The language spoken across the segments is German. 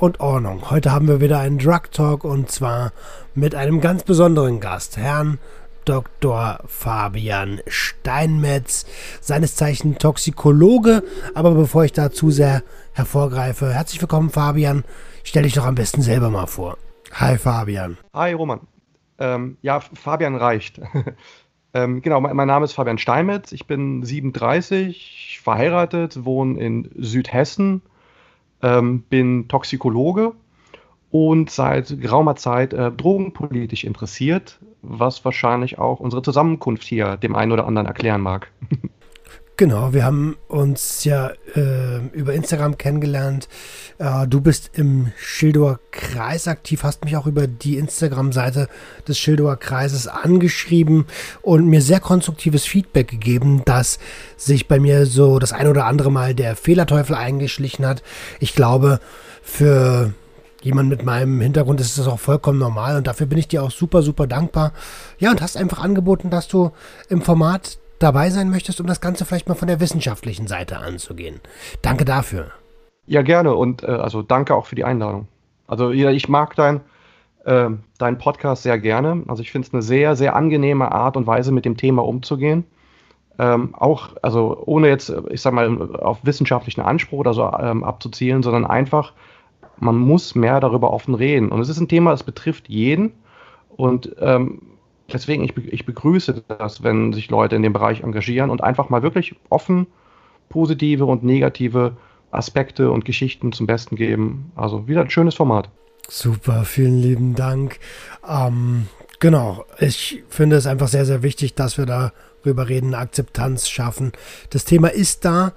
Ordnung. Heute haben wir wieder einen Drug Talk und zwar mit einem ganz besonderen Gast, Herrn Dr. Fabian Steinmetz, seines Zeichen Toxikologe. Aber bevor ich da zu sehr hervorgreife, herzlich willkommen, Fabian. Stell dich doch am besten selber mal vor. Hi, Fabian. Hi, Roman. Ähm, ja, Fabian reicht. ähm, genau, mein, mein, Name ist Fabian Steinmetz. Ich bin 37, verheiratet, wohne in Südhessen ähm, bin Toxikologe und seit geraumer Zeit äh, drogenpolitisch interessiert, was wahrscheinlich auch unsere Zusammenkunft hier dem einen oder anderen erklären mag. Genau, wir haben uns ja äh, über Instagram kennengelernt. Äh, du bist im Schildower Kreis aktiv, hast mich auch über die Instagram-Seite des Schildower Kreises angeschrieben und mir sehr konstruktives Feedback gegeben, dass sich bei mir so das ein oder andere Mal der Fehlerteufel eingeschlichen hat. Ich glaube, für jemand mit meinem Hintergrund ist das auch vollkommen normal und dafür bin ich dir auch super, super dankbar. Ja, und hast einfach angeboten, dass du im Format dabei sein möchtest, um das Ganze vielleicht mal von der wissenschaftlichen Seite anzugehen. Danke dafür. Ja, gerne und äh, also danke auch für die Einladung. Also ja, ich mag dein, äh, deinen Podcast sehr gerne. Also ich finde es eine sehr, sehr angenehme Art und Weise, mit dem Thema umzugehen. Ähm, auch, also ohne jetzt, ich sag mal, auf wissenschaftlichen Anspruch oder so ähm, abzuzielen, sondern einfach, man muss mehr darüber offen reden. Und es ist ein Thema, das betrifft jeden. Und ähm, deswegen, ich, ich begrüße das, wenn sich Leute in dem Bereich engagieren und einfach mal wirklich offen positive und negative Aspekte und Geschichten zum Besten geben. Also wieder ein schönes Format. Super, vielen lieben Dank. Ähm, genau, ich finde es einfach sehr, sehr wichtig, dass wir darüber reden, Akzeptanz schaffen. Das Thema ist da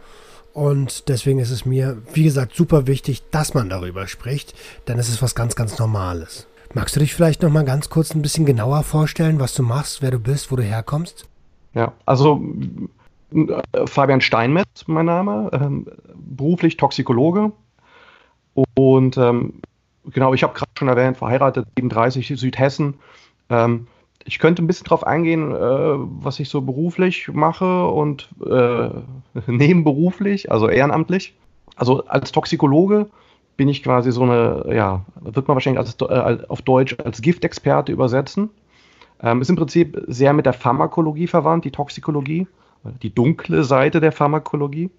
und deswegen ist es mir, wie gesagt, super wichtig, dass man darüber spricht, denn es ist was ganz, ganz Normales. Magst du dich vielleicht noch mal ganz kurz ein bisschen genauer vorstellen, was du machst, wer du bist, wo du herkommst? Ja, also äh, Fabian Steinmetz, mein Name, ähm, beruflich Toxikologe und ähm, genau, ich habe gerade schon erwähnt, verheiratet, 37, Südhessen. Ähm, ich könnte ein bisschen drauf eingehen, äh, was ich so beruflich mache und äh, nebenberuflich, also ehrenamtlich. Also als Toxikologe bin ich quasi so eine, ja, wird man wahrscheinlich als, äh, auf Deutsch als Giftexperte übersetzen. Ähm, ist im Prinzip sehr mit der Pharmakologie verwandt, die Toxikologie, die dunkle Seite der Pharmakologie.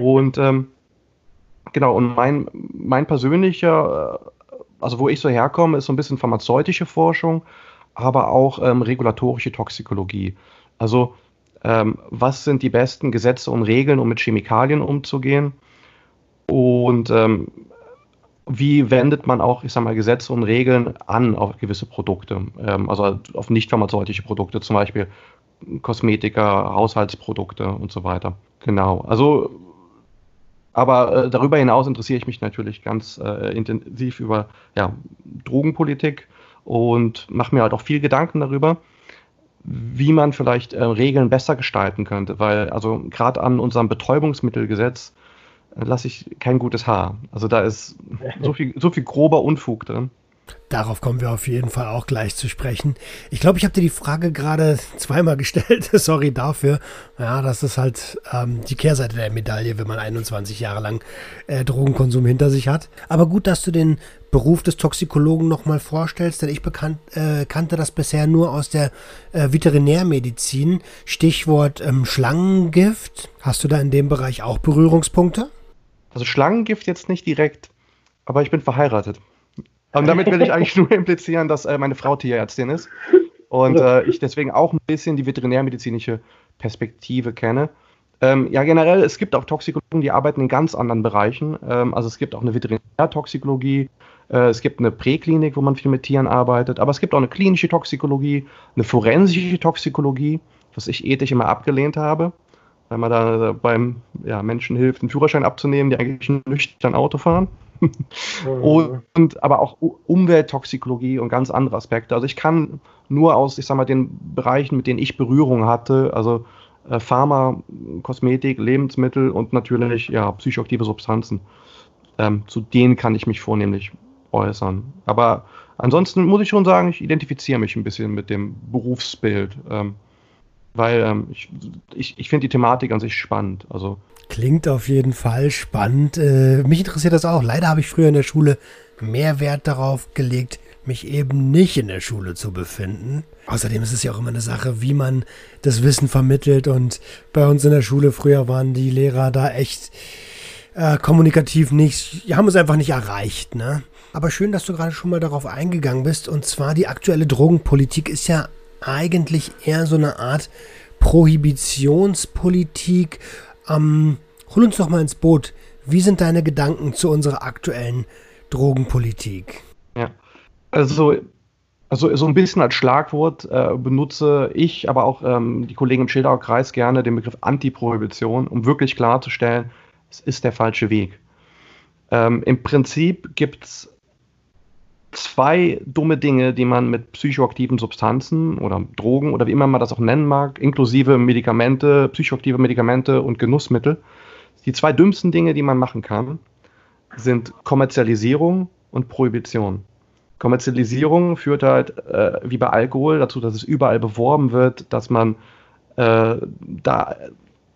Und ähm, genau, und mein, mein persönlicher, äh, also wo ich so herkomme, ist so ein bisschen pharmazeutische Forschung, aber auch ähm, regulatorische Toxikologie. Also ähm, was sind die besten Gesetze und Regeln, um mit Chemikalien umzugehen? Und ähm, wie wendet man auch, ich sag mal, Gesetze und Regeln an auf gewisse Produkte, ähm, also auf nicht pharmazeutische Produkte, zum Beispiel Kosmetika, Haushaltsprodukte und so weiter. Genau. Also, aber äh, darüber hinaus interessiere ich mich natürlich ganz äh, intensiv über ja, Drogenpolitik und mache mir halt auch viel Gedanken darüber, wie man vielleicht äh, Regeln besser gestalten könnte, weil also gerade an unserem Betäubungsmittelgesetz lasse ich kein gutes Haar. Also da ist so viel, so viel grober Unfug drin. Darauf kommen wir auf jeden Fall auch gleich zu sprechen. Ich glaube, ich habe dir die Frage gerade zweimal gestellt. Sorry dafür. Ja, das ist halt ähm, die Kehrseite der Medaille, wenn man 21 Jahre lang äh, Drogenkonsum hinter sich hat. Aber gut, dass du den Beruf des Toxikologen nochmal vorstellst, denn ich bekannt, äh, kannte das bisher nur aus der äh, Veterinärmedizin. Stichwort ähm, Schlangengift. Hast du da in dem Bereich auch Berührungspunkte? Also Schlangengift jetzt nicht direkt, aber ich bin verheiratet. Und damit will ich eigentlich nur implizieren, dass äh, meine Frau Tierärztin ist und äh, ich deswegen auch ein bisschen die veterinärmedizinische Perspektive kenne. Ähm, ja, generell, es gibt auch Toxikologen, die arbeiten in ganz anderen Bereichen. Ähm, also es gibt auch eine Veterinärtoxikologie, äh, es gibt eine Präklinik, wo man viel mit Tieren arbeitet, aber es gibt auch eine klinische Toxikologie, eine forensische Toxikologie, was ich ethisch immer abgelehnt habe wenn man da beim ja, Menschen hilft, einen Führerschein abzunehmen, die eigentlich nüchtern Auto fahren. und, und, aber auch Umwelttoxikologie und ganz andere Aspekte. Also ich kann nur aus, ich sag mal, den Bereichen, mit denen ich Berührung hatte, also äh, Pharma, Kosmetik, Lebensmittel und natürlich ja, psychoaktive Substanzen. Ähm, zu denen kann ich mich vornehmlich äußern. Aber ansonsten muss ich schon sagen, ich identifiziere mich ein bisschen mit dem Berufsbild. Ähm, weil ähm, ich, ich, ich finde die Thematik an sich spannend. Also Klingt auf jeden Fall spannend. Äh, mich interessiert das auch. Leider habe ich früher in der Schule mehr Wert darauf gelegt, mich eben nicht in der Schule zu befinden. Außerdem ist es ja auch immer eine Sache, wie man das Wissen vermittelt. Und bei uns in der Schule früher waren die Lehrer da echt äh, kommunikativ nicht, haben uns einfach nicht erreicht. Ne? Aber schön, dass du gerade schon mal darauf eingegangen bist. Und zwar die aktuelle Drogenpolitik ist ja eigentlich eher so eine Art Prohibitionspolitik. Ähm, hol uns doch mal ins Boot. Wie sind deine Gedanken zu unserer aktuellen Drogenpolitik? Ja, also, also so ein bisschen als Schlagwort äh, benutze ich, aber auch ähm, die Kollegen im Schildauer Kreis gerne den Begriff Antiprohibition, um wirklich klarzustellen, es ist der falsche Weg. Ähm, Im Prinzip gibt es zwei dumme Dinge, die man mit psychoaktiven Substanzen oder Drogen oder wie immer man das auch nennen mag, inklusive Medikamente, psychoaktive Medikamente und Genussmittel. Die zwei dümmsten Dinge, die man machen kann, sind Kommerzialisierung und Prohibition. Kommerzialisierung führt halt, äh, wie bei Alkohol, dazu, dass es überall beworben wird, dass man äh, da,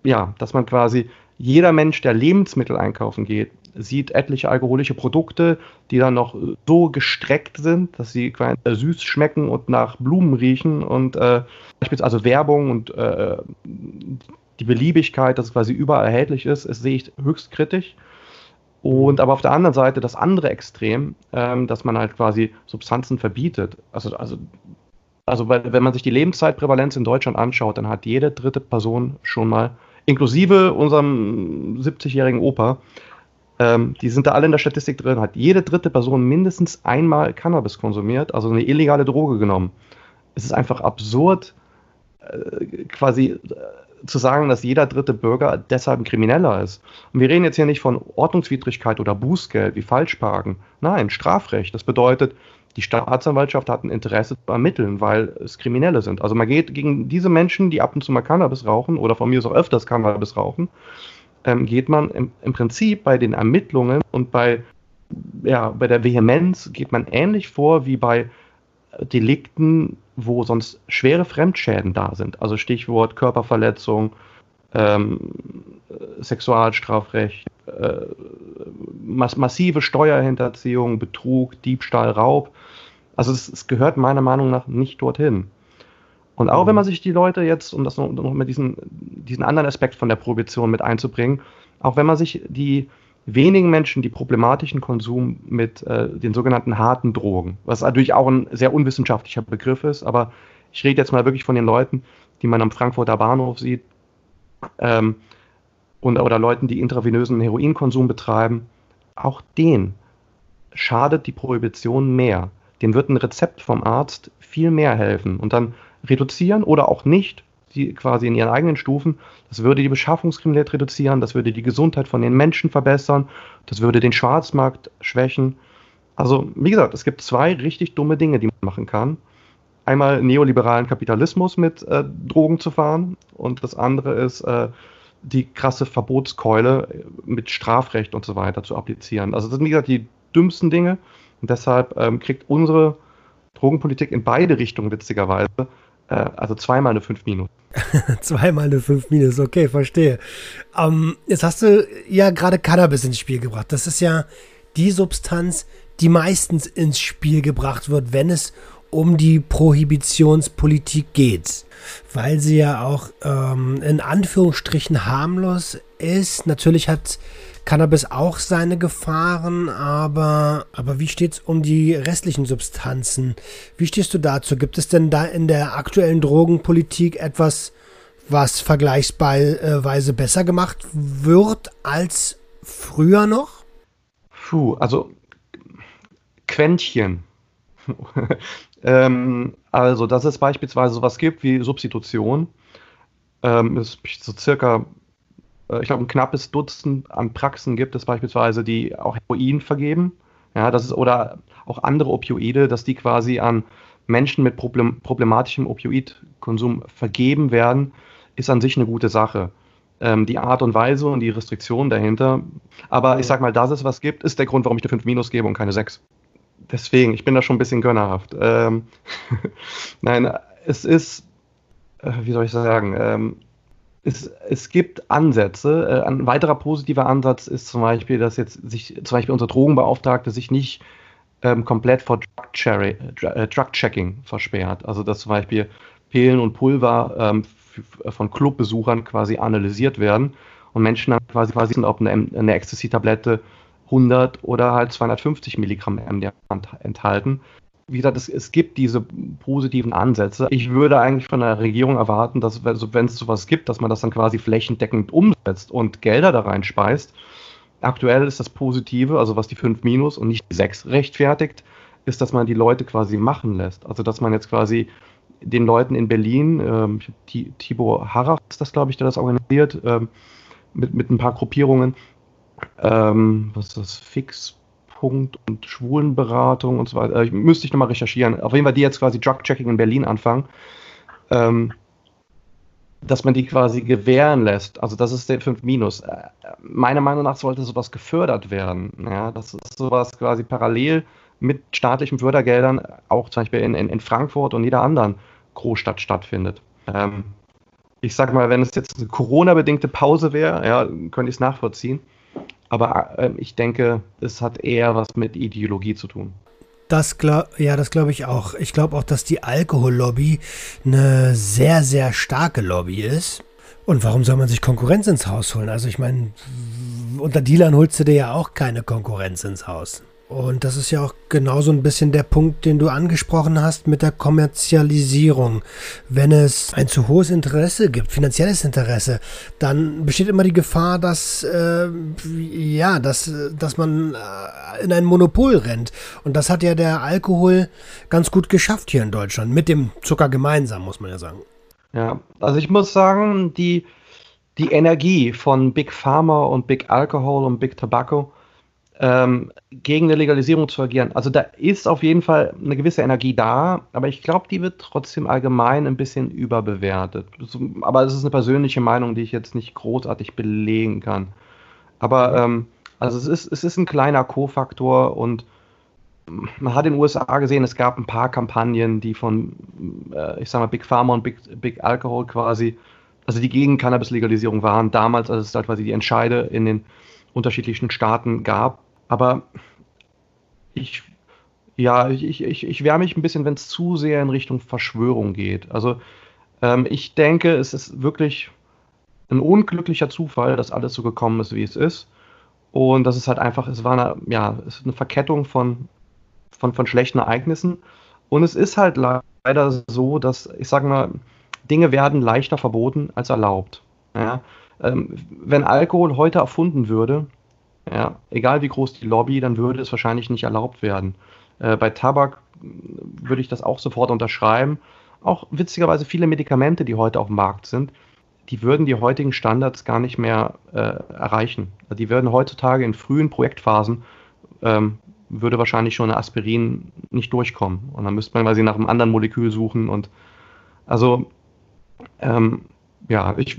ja, dass man quasi jeder Mensch, der Lebensmittel einkaufen geht, sieht etliche alkoholische Produkte, die dann noch so gestreckt sind, dass sie quasi süß schmecken und nach Blumen riechen und äh, beispielsweise also Werbung und äh, die Beliebigkeit, dass es quasi überall erhältlich ist, das sehe ich höchst kritisch. Und aber auf der anderen Seite das andere Extrem, ähm, dass man halt quasi Substanzen verbietet. Also, also, also wenn man sich die Lebenszeitprävalenz in Deutschland anschaut, dann hat jede dritte Person schon mal, inklusive unserem 70-jährigen Opa, ähm, die sind da alle in der Statistik drin, hat jede dritte Person mindestens einmal Cannabis konsumiert, also eine illegale Droge genommen. Es ist einfach absurd, äh, quasi äh, zu sagen, dass jeder dritte Bürger deshalb ein Krimineller ist. Und wir reden jetzt hier nicht von Ordnungswidrigkeit oder Bußgeld wie Falschparken. Nein, Strafrecht. Das bedeutet, die Staatsanwaltschaft hat ein Interesse zu ermitteln, weil es Kriminelle sind. Also man geht gegen diese Menschen, die ab und zu mal Cannabis rauchen oder von mir aus auch öfters Cannabis rauchen, ähm, geht man im, im, Prinzip bei den Ermittlungen und bei, ja, bei der Vehemenz geht man ähnlich vor wie bei Delikten, wo sonst schwere Fremdschäden da sind. Also Stichwort Körperverletzung, ähm, Sexualstrafrecht, äh, mass massive Steuerhinterziehung, Betrug, Diebstahl, Raub. Also es, es gehört meiner Meinung nach nicht dorthin. Und auch mhm. wenn man sich die Leute jetzt, um das noch, noch mit diesen, diesen anderen Aspekt von der Prohibition mit einzubringen, auch wenn man sich die wenigen Menschen, die problematischen Konsum mit äh, den sogenannten harten Drogen, was natürlich auch ein sehr unwissenschaftlicher Begriff ist, aber ich rede jetzt mal wirklich von den Leuten, die man am Frankfurter Bahnhof sieht, ähm, und, oder Leuten, die intravenösen Heroinkonsum betreiben, auch denen schadet die Prohibition mehr. Dem wird ein Rezept vom Arzt viel mehr helfen. Und dann reduzieren oder auch nicht, die quasi in ihren eigenen Stufen. Das würde die Beschaffungskriminalität reduzieren, das würde die Gesundheit von den Menschen verbessern, das würde den Schwarzmarkt schwächen. Also, wie gesagt, es gibt zwei richtig dumme Dinge, die man machen kann. Einmal neoliberalen Kapitalismus mit äh, Drogen zu fahren und das andere ist, äh, die krasse Verbotskeule mit Strafrecht und so weiter zu applizieren. Also das sind, wie gesagt, die dümmsten Dinge und deshalb ähm, kriegt unsere Drogenpolitik in beide Richtungen witzigerweise äh, also zweimal eine 5 Minus. zweimal eine 5 Minus, okay, verstehe. Ähm, jetzt hast du ja gerade Cannabis ins Spiel gebracht. Das ist ja die Substanz, die meistens ins Spiel gebracht wird, wenn es um die Prohibitionspolitik geht, weil sie ja auch ähm, in Anführungsstrichen harmlos ist. Natürlich hat Cannabis auch seine Gefahren, aber, aber wie steht es um die restlichen Substanzen? Wie stehst du dazu? Gibt es denn da in der aktuellen Drogenpolitik etwas, was vergleichsweise besser gemacht wird als früher noch? Puh, also Quäntchen. ähm, also, dass es beispielsweise sowas gibt wie Substitution, ähm, ist so circa ich glaube, ein knappes Dutzend an Praxen gibt es beispielsweise, die auch Heroin vergeben. Ja, das ist, oder auch andere Opioide, dass die quasi an Menschen mit Problem, problematischem Opioidkonsum vergeben werden, ist an sich eine gute Sache. Ähm, die Art und Weise und die Restriktion dahinter. Aber ich sag mal, dass es was gibt, ist der Grund, warum ich eine 5 Minus gebe und keine 6. Deswegen, ich bin da schon ein bisschen gönnerhaft. Ähm, Nein, es ist, äh, wie soll ich sagen, ähm, es, es gibt Ansätze. Äh, ein weiterer positiver Ansatz ist zum Beispiel, dass jetzt sich zum Beispiel unser Drogenbeauftragte sich nicht ähm, komplett vor äh, Drug-Checking versperrt. Also dass zum Beispiel Pillen und Pulver ähm, von Clubbesuchern quasi analysiert werden und Menschen dann quasi quasi sind, ob eine, eine Ecstasy-Tablette 100 oder halt 250 Milligramm MDMA enthalten wie gesagt, es, es, gibt diese positiven Ansätze. Ich würde eigentlich von der Regierung erwarten, dass, wenn es sowas gibt, dass man das dann quasi flächendeckend umsetzt und Gelder da reinspeist. Aktuell ist das Positive, also was die 5 Minus und nicht die 6 rechtfertigt, ist, dass man die Leute quasi machen lässt. Also, dass man jetzt quasi den Leuten in Berlin, ähm, Tibor Harrach ist das, glaube ich, der das organisiert, ähm, mit, mit ein paar Gruppierungen, ähm, was ist das, Fix, Punkt und Schwulenberatung und so weiter. Äh, ich müsste ich nochmal recherchieren. Auf jeden Fall, die jetzt quasi Drug-Checking in Berlin anfangen. Ähm, dass man die quasi gewähren lässt. Also das ist der 5 Minus. Äh, meiner Meinung nach sollte sowas gefördert werden. Ja, dass sowas quasi parallel mit staatlichen Fördergeldern auch zum Beispiel in, in, in Frankfurt und jeder anderen Großstadt stattfindet. Ähm, ich sag mal, wenn es jetzt eine Corona-bedingte Pause wäre, ja, könnte ich es nachvollziehen. Aber äh, ich denke, es hat eher was mit Ideologie zu tun. Das glaub, ja, das glaube ich auch. Ich glaube auch, dass die Alkohollobby eine sehr, sehr starke Lobby ist. Und warum soll man sich Konkurrenz ins Haus holen? Also ich meine, unter Dealern holst du dir ja auch keine Konkurrenz ins Haus. Und das ist ja auch genauso ein bisschen der Punkt, den du angesprochen hast mit der Kommerzialisierung. Wenn es ein zu hohes Interesse gibt, finanzielles Interesse, dann besteht immer die Gefahr, dass, äh, ja, dass, dass man äh, in ein Monopol rennt. Und das hat ja der Alkohol ganz gut geschafft hier in Deutschland. Mit dem Zucker gemeinsam, muss man ja sagen. Ja, also ich muss sagen, die, die Energie von Big Pharma und Big Alcohol und Big Tobacco, ähm, gegen eine Legalisierung zu agieren. Also da ist auf jeden Fall eine gewisse Energie da, aber ich glaube, die wird trotzdem allgemein ein bisschen überbewertet. Aber es ist eine persönliche Meinung, die ich jetzt nicht großartig belegen kann. Aber ähm, also es ist, es ist ein kleiner Co-Faktor und man hat in den USA gesehen, es gab ein paar Kampagnen, die von, äh, ich sag mal, Big Pharma und Big, Big Alcohol quasi, also die gegen Cannabis-Legalisierung waren, damals, als es halt quasi die Entscheide in den unterschiedlichen Staaten gab. Aber ich, ja, ich, ich, ich wehre mich ein bisschen, wenn es zu sehr in Richtung Verschwörung geht. Also ähm, ich denke, es ist wirklich ein unglücklicher Zufall, dass alles so gekommen ist, wie es ist. Und das ist halt einfach, es war eine, ja, es eine Verkettung von, von, von schlechten Ereignissen. Und es ist halt leider so, dass, ich sage mal, Dinge werden leichter verboten als erlaubt. Ja? Ähm, wenn Alkohol heute erfunden würde, ja, egal wie groß die Lobby, dann würde es wahrscheinlich nicht erlaubt werden. Äh, bei Tabak würde ich das auch sofort unterschreiben. Auch witzigerweise viele Medikamente, die heute auf dem Markt sind, die würden die heutigen Standards gar nicht mehr äh, erreichen. Die würden heutzutage in frühen Projektphasen ähm, würde wahrscheinlich schon eine Aspirin nicht durchkommen. Und dann müsste man quasi nach einem anderen Molekül suchen. Und also ähm, ja, ich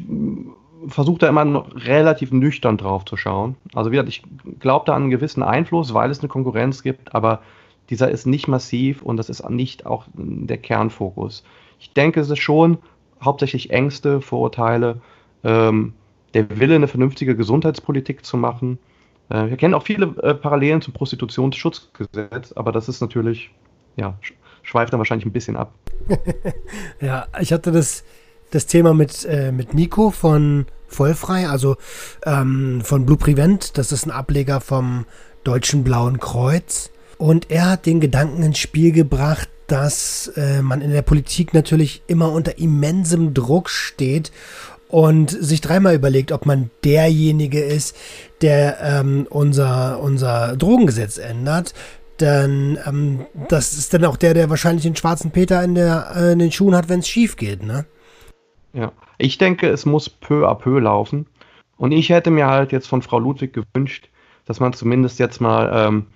versuche da immer noch relativ nüchtern drauf zu schauen. Also wie gesagt, ich glaube da an einen gewissen Einfluss, weil es eine Konkurrenz gibt, aber dieser ist nicht massiv und das ist nicht auch der Kernfokus. Ich denke, es ist schon hauptsächlich Ängste, Vorurteile, ähm, der Wille, eine vernünftige Gesundheitspolitik zu machen. Äh, wir kennen auch viele äh, Parallelen zum Prostitutionsschutzgesetz, aber das ist natürlich, ja, schweift dann wahrscheinlich ein bisschen ab. ja, ich hatte das das Thema mit, äh, mit Nico von Vollfrei, also ähm, von Blue Prevent. Das ist ein Ableger vom Deutschen Blauen Kreuz. Und er hat den Gedanken ins Spiel gebracht, dass äh, man in der Politik natürlich immer unter immensem Druck steht und sich dreimal überlegt, ob man derjenige ist, der ähm, unser, unser Drogengesetz ändert. Denn ähm, das ist dann auch der, der wahrscheinlich den schwarzen Peter in, der, äh, in den Schuhen hat, wenn es schief geht, ne? Ja, ich denke, es muss peu à peu laufen. Und ich hätte mir halt jetzt von Frau Ludwig gewünscht, dass man zumindest jetzt mal ähm,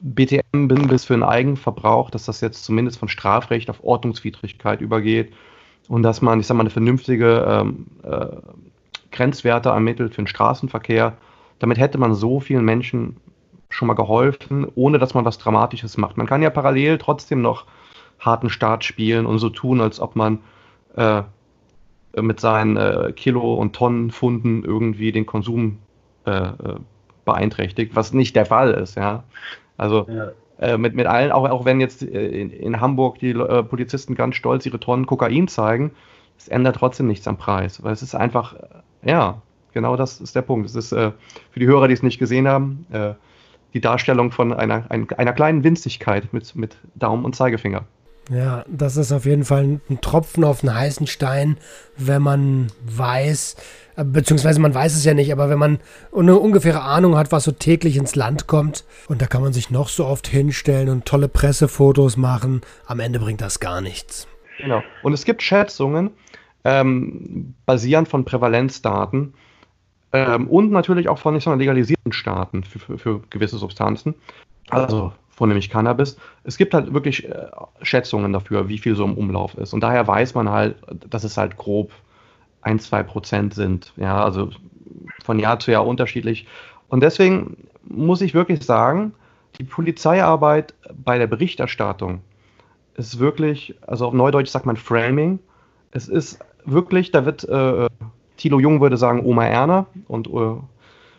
BTM bis für den Eigenverbrauch, dass das jetzt zumindest von Strafrecht auf Ordnungswidrigkeit übergeht und dass man, ich sag mal, eine vernünftige ähm, äh, Grenzwerte ermittelt für den Straßenverkehr. Damit hätte man so vielen Menschen schon mal geholfen, ohne dass man was Dramatisches macht. Man kann ja parallel trotzdem noch harten Start spielen und so tun, als ob man äh, mit seinen äh, Kilo- und Tonnenfunden irgendwie den Konsum äh, äh, beeinträchtigt, was nicht der Fall ist, ja. Also ja. Äh, mit, mit allen, auch, auch wenn jetzt äh, in, in Hamburg die äh, Polizisten ganz stolz ihre Tonnen Kokain zeigen, es ändert trotzdem nichts am Preis, weil es ist einfach, ja, genau das ist der Punkt. Es ist für die Hörer, die es nicht gesehen haben, die Darstellung von einer, einer kleinen Winzigkeit mit, mit Daumen und Zeigefinger. Ja, das ist auf jeden Fall ein Tropfen auf einen heißen Stein, wenn man weiß, äh, beziehungsweise man weiß es ja nicht, aber wenn man eine ungefähre Ahnung hat, was so täglich ins Land kommt, und da kann man sich noch so oft hinstellen und tolle Pressefotos machen, am Ende bringt das gar nichts. Genau. Und es gibt Schätzungen, ähm, basierend von Prävalenzdaten ähm, und natürlich auch von nicht so legalisierten Staaten für, für, für gewisse Substanzen. Also vornehmlich Cannabis. Es gibt halt wirklich äh, Schätzungen dafür, wie viel so im Umlauf ist. Und daher weiß man halt, dass es halt grob ein, zwei Prozent sind. Ja, also von Jahr zu Jahr unterschiedlich. Und deswegen muss ich wirklich sagen, die Polizeiarbeit bei der Berichterstattung ist wirklich, also auf Neudeutsch sagt man Framing. Es ist wirklich, da wird, äh, Thilo Jung würde sagen Oma Erna und äh,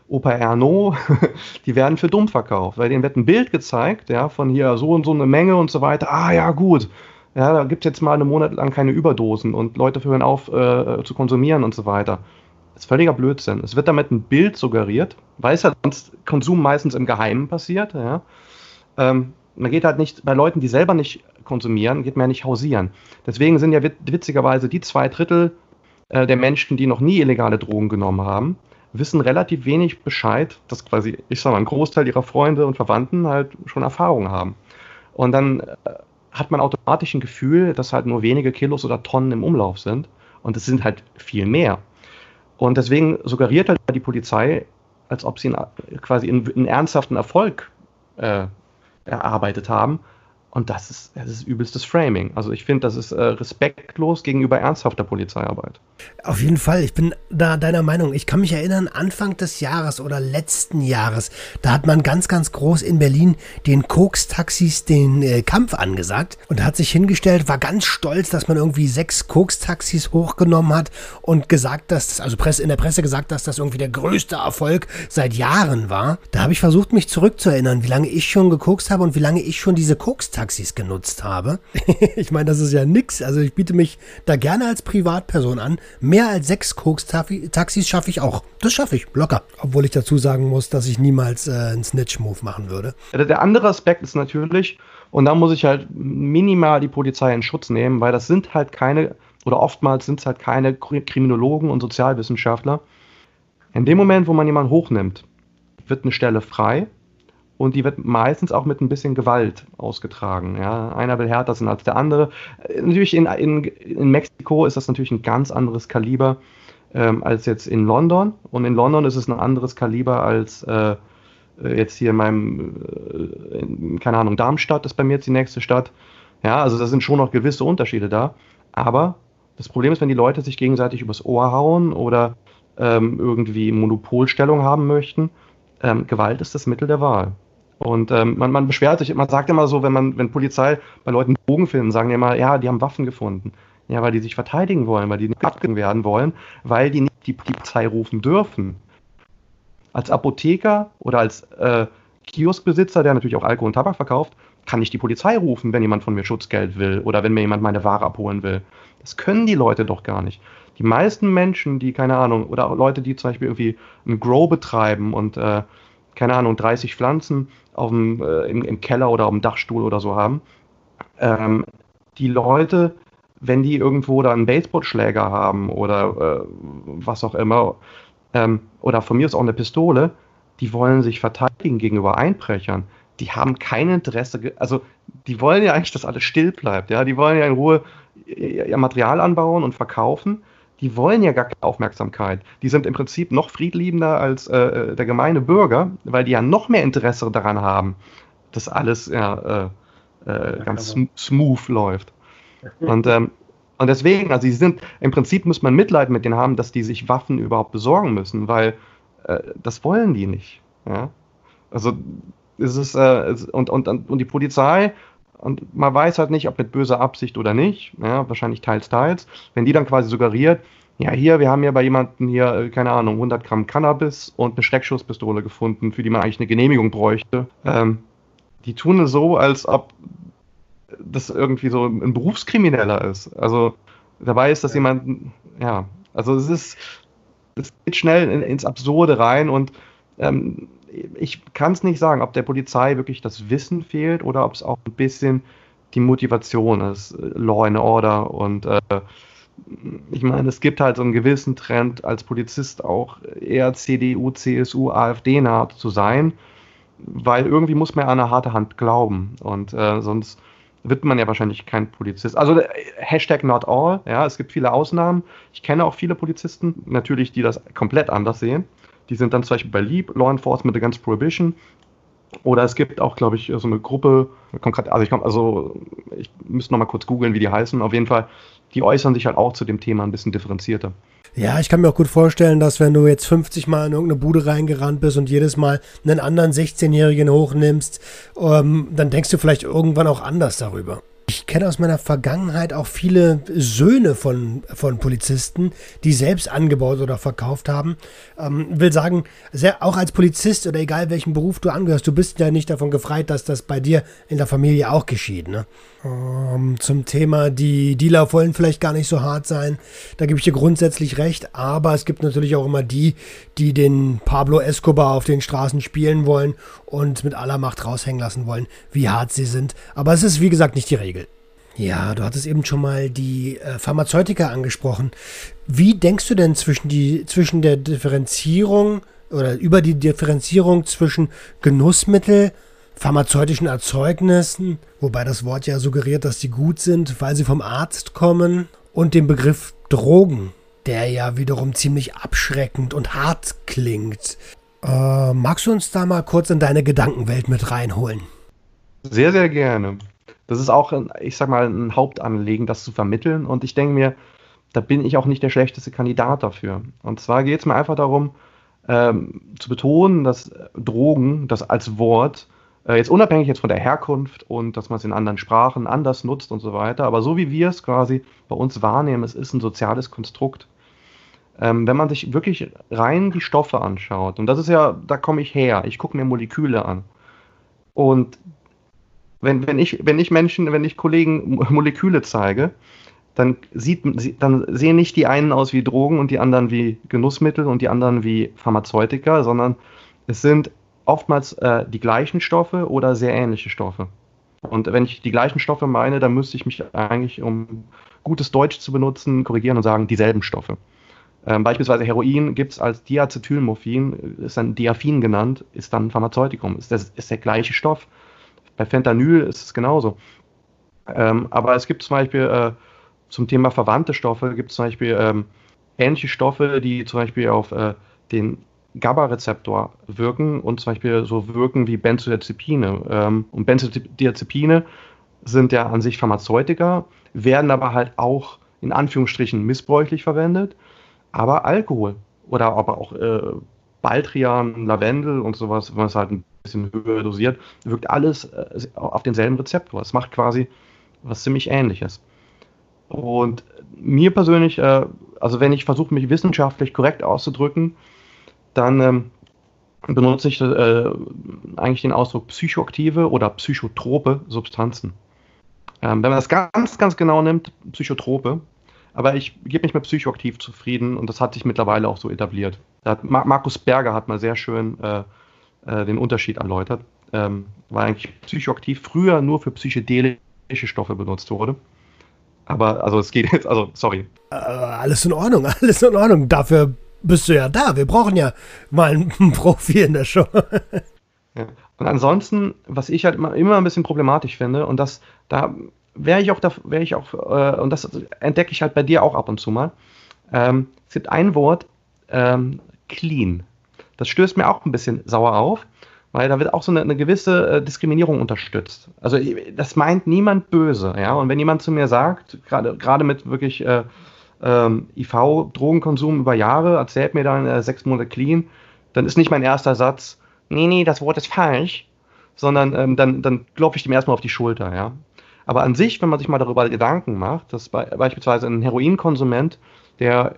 Opa Erno, die werden für dumm verkauft, weil denen wird ein Bild gezeigt, ja, von hier so und so eine Menge und so weiter. Ah ja, gut. Ja, da gibt es jetzt mal einen Monat lang keine Überdosen und Leute hören auf äh, zu konsumieren und so weiter. Das ist völliger Blödsinn. Es wird damit ein Bild suggeriert, weil es halt sonst Konsum meistens im Geheimen passiert. Ja. Ähm, man geht halt nicht, bei Leuten, die selber nicht konsumieren, geht man ja nicht hausieren. Deswegen sind ja witzigerweise die zwei Drittel äh, der Menschen, die noch nie illegale Drogen genommen haben, wissen relativ wenig Bescheid, dass quasi, ich sag mal, ein Großteil ihrer Freunde und Verwandten halt schon Erfahrung haben. Und dann äh, hat man automatisch ein Gefühl, dass halt nur wenige Kilos oder Tonnen im Umlauf sind. Und es sind halt viel mehr. Und deswegen suggeriert halt die Polizei, als ob sie einen, quasi einen, einen ernsthaften Erfolg äh, erarbeitet haben. Und das ist, das ist übelstes Framing. Also ich finde, das ist äh, respektlos gegenüber ernsthafter Polizeiarbeit. Auf jeden Fall, ich bin da deiner Meinung. Ich kann mich erinnern, Anfang des Jahres oder letzten Jahres, da hat man ganz, ganz groß in Berlin den Koks-Taxis den äh, Kampf angesagt und hat sich hingestellt, war ganz stolz, dass man irgendwie sechs Koks-Taxis hochgenommen hat und gesagt, dass, also Presse, in der Presse gesagt, dass das irgendwie der größte Erfolg seit Jahren war. Da habe ich versucht, mich zurückzuerinnern, wie lange ich schon gekokst habe und wie lange ich schon diese Koks-Taxis genutzt habe. ich meine, das ist ja nix. Also ich biete mich da gerne als Privatperson an Mehr als sechs Koks-Taxis schaffe ich auch. Das schaffe ich, locker. Obwohl ich dazu sagen muss, dass ich niemals äh, einen Snitch-Move machen würde. Der andere Aspekt ist natürlich, und da muss ich halt minimal die Polizei in Schutz nehmen, weil das sind halt keine, oder oftmals sind es halt keine Kriminologen und Sozialwissenschaftler. In dem Moment, wo man jemanden hochnimmt, wird eine Stelle frei und die wird meistens auch mit ein bisschen Gewalt ausgetragen. Ja. Einer will härter sein als der andere. Natürlich in, in, in Mexiko ist das natürlich ein ganz anderes Kaliber ähm, als jetzt in London. Und in London ist es ein anderes Kaliber als äh, jetzt hier in meinem, äh, in, keine Ahnung, Darmstadt ist bei mir jetzt die nächste Stadt. Ja, also da sind schon noch gewisse Unterschiede da. Aber das Problem ist, wenn die Leute sich gegenseitig übers Ohr hauen oder ähm, irgendwie Monopolstellung haben möchten, ähm, Gewalt ist das Mittel der Wahl. Und ähm, man, man beschwert sich, man sagt immer so, wenn man, wenn Polizei bei Leuten Drogen finden, sagen die immer, ja, die haben Waffen gefunden. Ja, weil die sich verteidigen wollen, weil die nicht abgegangen werden wollen, weil die nicht die Polizei rufen dürfen. Als Apotheker oder als äh, Kioskbesitzer, der natürlich auch Alkohol und Tabak verkauft, kann ich die Polizei rufen, wenn jemand von mir Schutzgeld will oder wenn mir jemand meine Ware abholen will. Das können die Leute doch gar nicht. Die meisten Menschen, die, keine Ahnung, oder Leute, die zum Beispiel irgendwie ein Grow betreiben und, äh, keine Ahnung, 30 Pflanzen auf dem, äh, im, im, Keller oder auf dem Dachstuhl oder so haben. Ähm, die Leute, wenn die irgendwo da einen Baseballschläger haben oder äh, was auch immer, ähm, oder von mir ist auch eine Pistole, die wollen sich verteidigen gegenüber Einbrechern. Die haben kein Interesse, also die wollen ja eigentlich, dass alles still bleibt. Ja? Die wollen ja in Ruhe ihr Material anbauen und verkaufen. Die wollen ja gar keine Aufmerksamkeit. Die sind im Prinzip noch friedliebender als äh, äh der gemeine Bürger, weil die ja noch mehr Interesse daran haben, dass alles ja, äh, äh, ganz sm smooth läuft. Und, ähm, und deswegen, also sie sind, im Prinzip muss man Mitleid mit denen haben, dass die sich Waffen überhaupt besorgen müssen, weil äh, das wollen die nicht. Ja? Also es ist, äh, und, und, und die Polizei und man weiß halt nicht, ob mit böser Absicht oder nicht. Ja, wahrscheinlich teils, teils. Wenn die dann quasi suggeriert, ja, hier, wir haben ja bei jemandem hier, äh, keine Ahnung, 100 Gramm Cannabis und eine Schreckschusspistole gefunden, für die man eigentlich eine Genehmigung bräuchte. Ähm, die tun es so, als ob das irgendwie so ein Berufskrimineller ist. Also dabei ist das jemand, ja, also es ist, es geht schnell in, ins Absurde rein und ähm, ich kann es nicht sagen, ob der Polizei wirklich das Wissen fehlt oder ob es auch ein bisschen die Motivation ist, Law and Order und äh, ich meine, es gibt halt so einen gewissen Trend als Polizist auch eher CDU, CSU, AfD nah zu sein, weil irgendwie muss man an eine harte Hand glauben und äh, sonst wird man ja wahrscheinlich kein Polizist. Also äh, Hashtag not all, ja, es gibt viele Ausnahmen. Ich kenne auch viele Polizisten, natürlich, die das komplett anders sehen. Die sind dann zum Beispiel bei LEAP, Law Enforcement Against Prohibition. Oder es gibt auch, glaube ich, so eine Gruppe, also ich komme, also ich müsste noch mal kurz googeln, wie die heißen. Auf jeden Fall, die äußern sich halt auch zu dem Thema ein bisschen differenzierter. Ja, ich kann mir auch gut vorstellen, dass wenn du jetzt 50 Mal in irgendeine Bude reingerannt bist und jedes Mal einen anderen 16-Jährigen hochnimmst, ähm, dann denkst du vielleicht irgendwann auch anders darüber. Ich kenne aus meiner Vergangenheit auch viele Söhne von, von Polizisten, die selbst angebaut oder verkauft haben. Ähm, will sagen, sehr, auch als Polizist oder egal welchen Beruf du angehörst, du bist ja nicht davon gefreit, dass das bei dir in der Familie auch geschieht. Ne? Ähm, zum Thema, die Dealer wollen vielleicht gar nicht so hart sein. Da gebe ich dir grundsätzlich recht. Aber es gibt natürlich auch immer die, die den Pablo Escobar auf den Straßen spielen wollen und mit aller Macht raushängen lassen wollen, wie hart sie sind. Aber es ist, wie gesagt, nicht die Regel. Ja, du hattest eben schon mal die äh, Pharmazeutika angesprochen. Wie denkst du denn zwischen, die, zwischen der Differenzierung oder über die Differenzierung zwischen Genussmittel pharmazeutischen Erzeugnissen, wobei das Wort ja suggeriert, dass sie gut sind, weil sie vom Arzt kommen, und dem Begriff Drogen, der ja wiederum ziemlich abschreckend und hart klingt. Äh, magst du uns da mal kurz in deine Gedankenwelt mit reinholen? Sehr, sehr gerne. Das ist auch, ich sag mal, ein Hauptanliegen, das zu vermitteln. Und ich denke mir, da bin ich auch nicht der schlechteste Kandidat dafür. Und zwar geht es mir einfach darum, ähm, zu betonen, dass Drogen, das als Wort, äh, jetzt unabhängig jetzt von der Herkunft und dass man es in anderen Sprachen anders nutzt und so weiter, aber so wie wir es quasi bei uns wahrnehmen, es ist ein soziales Konstrukt. Ähm, wenn man sich wirklich rein die Stoffe anschaut, und das ist ja, da komme ich her, ich gucke mir Moleküle an. Und wenn, wenn, ich, wenn ich Menschen, wenn ich Kollegen Moleküle zeige, dann, sieht, dann sehen nicht die einen aus wie Drogen und die anderen wie Genussmittel und die anderen wie Pharmazeutika, sondern es sind oftmals äh, die gleichen Stoffe oder sehr ähnliche Stoffe. Und wenn ich die gleichen Stoffe meine, dann müsste ich mich eigentlich, um gutes Deutsch zu benutzen, korrigieren und sagen, dieselben Stoffe. Ähm, beispielsweise Heroin gibt es als Diacetylmorphin, ist dann Diaphin genannt, ist dann Pharmazeutikum, ist, das, ist der gleiche Stoff. Bei Fentanyl ist es genauso. Ähm, aber es gibt zum Beispiel äh, zum Thema verwandte Stoffe, gibt es zum Beispiel ähm, ähnliche Stoffe, die zum Beispiel auf äh, den GABA-Rezeptor wirken und zum Beispiel so wirken wie Benzodiazepine. Ähm, und Benzodiazepine sind ja an sich Pharmazeutika, werden aber halt auch in Anführungsstrichen missbräuchlich verwendet. Aber Alkohol oder aber auch äh, Baldrian, Lavendel und sowas, wenn man es halt ein bisschen höher dosiert, wirkt alles äh, auf denselben Rezeptor. Es macht quasi was ziemlich ähnliches. Und mir persönlich, äh, also wenn ich versuche, mich wissenschaftlich korrekt auszudrücken, dann ähm, benutze ich äh, eigentlich den Ausdruck psychoaktive oder psychotrope Substanzen. Ähm, wenn man das ganz, ganz genau nimmt, psychotrope, aber ich gebe mich mit psychoaktiv zufrieden und das hat sich mittlerweile auch so etabliert. Hat, Markus Berger hat mal sehr schön äh, äh, den Unterschied erläutert, ähm, weil eigentlich psychoaktiv früher nur für psychedelische Stoffe benutzt wurde. Aber also es geht jetzt, also sorry. Äh, alles in Ordnung, alles in Ordnung. Dafür bist du ja da. Wir brauchen ja mal einen Profi in der Show. ja. Und ansonsten, was ich halt immer, immer ein bisschen problematisch finde, und das, da wäre ich auch, wäre ich auch, äh, und das entdecke ich halt bei dir auch ab und zu mal, Ähm, es gibt ein Wort, ähm, clean. Das stößt mir auch ein bisschen sauer auf, weil da wird auch so eine, eine gewisse äh, Diskriminierung unterstützt. Also das meint niemand böse, ja. Und wenn jemand zu mir sagt, gerade gerade mit wirklich äh, ähm, IV-Drogenkonsum über Jahre, erzählt mir dann äh, sechs Monate clean, dann ist nicht mein erster Satz, nee, nee, das Wort ist falsch, sondern ähm, dann, dann klopfe ich dem erstmal auf die Schulter, ja. Aber an sich, wenn man sich mal darüber Gedanken macht, dass bei, beispielsweise ein Heroinkonsument, der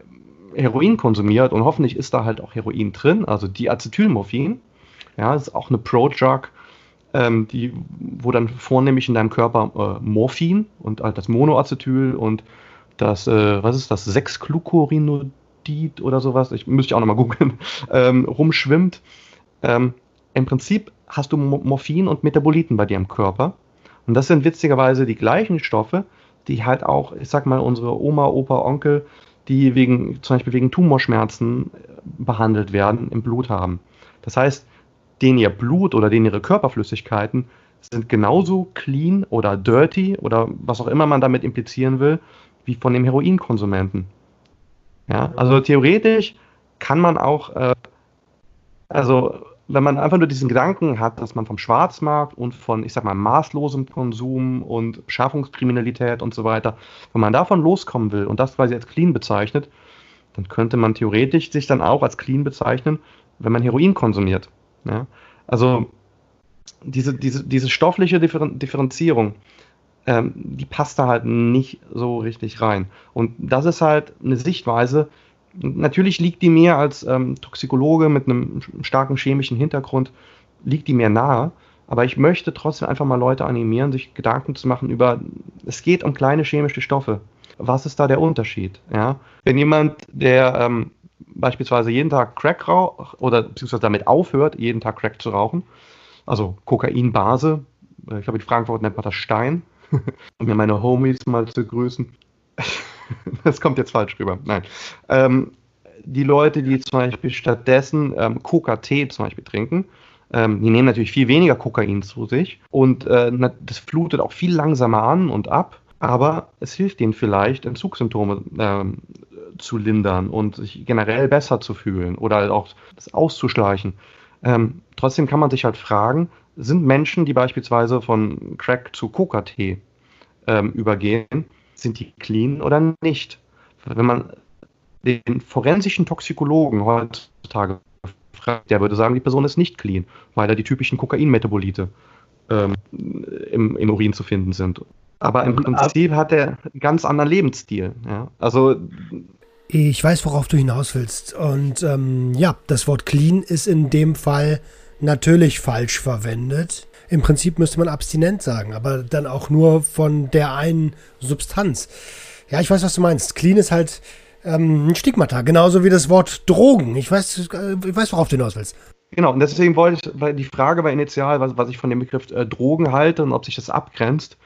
Heroin konsumiert und hoffentlich ist da halt auch Heroin drin, also Diacetylmorphin, ja, ist auch eine Pro-Drug, ähm, die, wo dann vornehmlich in deinem Körper äh, Morphin und halt das Monoacetyl und das, äh, was ist das, 6-Glucurinodid oder sowas, ich müsste ich auch nochmal googeln, ähm, rumschwimmt. Ähm, Im Prinzip hast du Morphin und Metaboliten bei dir im Körper. Und das sind witzigerweise die gleichen Stoffe, die halt auch, ich sag mal, unsere Oma, Opa, Onkel, die wegen, zum Beispiel wegen Tumorschmerzen äh, behandelt werden, im Blut haben. Das heißt, denen ihr Blut oder denen ihre Körperflüssigkeiten sind genauso clean oder dirty oder was auch immer man damit implizieren will, wie von dem Heroinkonsumenten. Ja, also theoretisch kann man auch, äh, also wenn man einfach nur diesen Gedanken hat, dass man vom Schwarzmarkt und von, ich sag mal, maßlosem Konsum und Beschaffungskriminalität und so weiter, wenn man davon loskommen will und das quasi als clean bezeichnet, dann könnte man theoretisch sich dann auch als clean bezeichnen, wenn man Heroin konsumiert. Ja? Also diese, diese, diese stoffliche Differenzierung, ähm, die passt da halt nicht so richtig rein. Und das ist halt eine Sichtweise, natürlich liegt die mir als ähm, Toxikologe mit einem starken chemischen Hintergrund, liegt die mir nahe. Aber ich möchte trotzdem einfach mal Leute animieren, sich Gedanken zu machen über, es geht um kleine chemische Stoffe. Was ist da der Unterschied? Ja? Wenn jemand, der ähm, beispielsweise jeden Tag Crack raucht oder beziehungsweise damit aufhört, jeden Tag Crack zu rauchen, also Kokainbase, äh, ich glaube in Frankfurt nennt man das Stein, um mir meine Homies mal zu grüßen. das kommt jetzt falsch rüber. Nein. Ähm, die Leute, die zum Beispiel stattdessen ähm, Coca-Tee zum Beispiel trinken, ähm, die nehmen natürlich viel weniger Kokain zu sich und äh, das flutet auch viel langsamer an und ab, aber es hilft ihnen vielleicht, Entzugssymptome ähm, zu lindern und sich generell besser zu fühlen oder halt auch das auszuschleichen. Ähm, trotzdem kann man sich halt fragen, sind Menschen, die beispielsweise von Crack zu Coca-Tee ähm, übergehen, sind die clean oder nicht? Wenn man den forensischen Toxikologen heutzutage fragt, der würde sagen, die Person ist nicht clean, weil da die typischen Kokainmetabolite ähm, im, im Urin zu finden sind. Aber im Prinzip hat er einen ganz anderen Lebensstil. Ja? Also ich weiß, worauf du hinaus willst. Und ähm, ja, das Wort clean ist in dem Fall natürlich falsch verwendet. Im Prinzip müsste man abstinent sagen, aber dann auch nur von der einen Substanz. Ja, ich weiß, was du meinst. Clean ist halt ähm, ein Stigmata, genauso wie das Wort Drogen. Ich weiß, äh, ich weiß, worauf du hinaus willst. Genau, und deswegen wollte ich, weil die Frage war initial, was, was ich von dem Begriff äh, Drogen halte und ob sich das abgrenzt.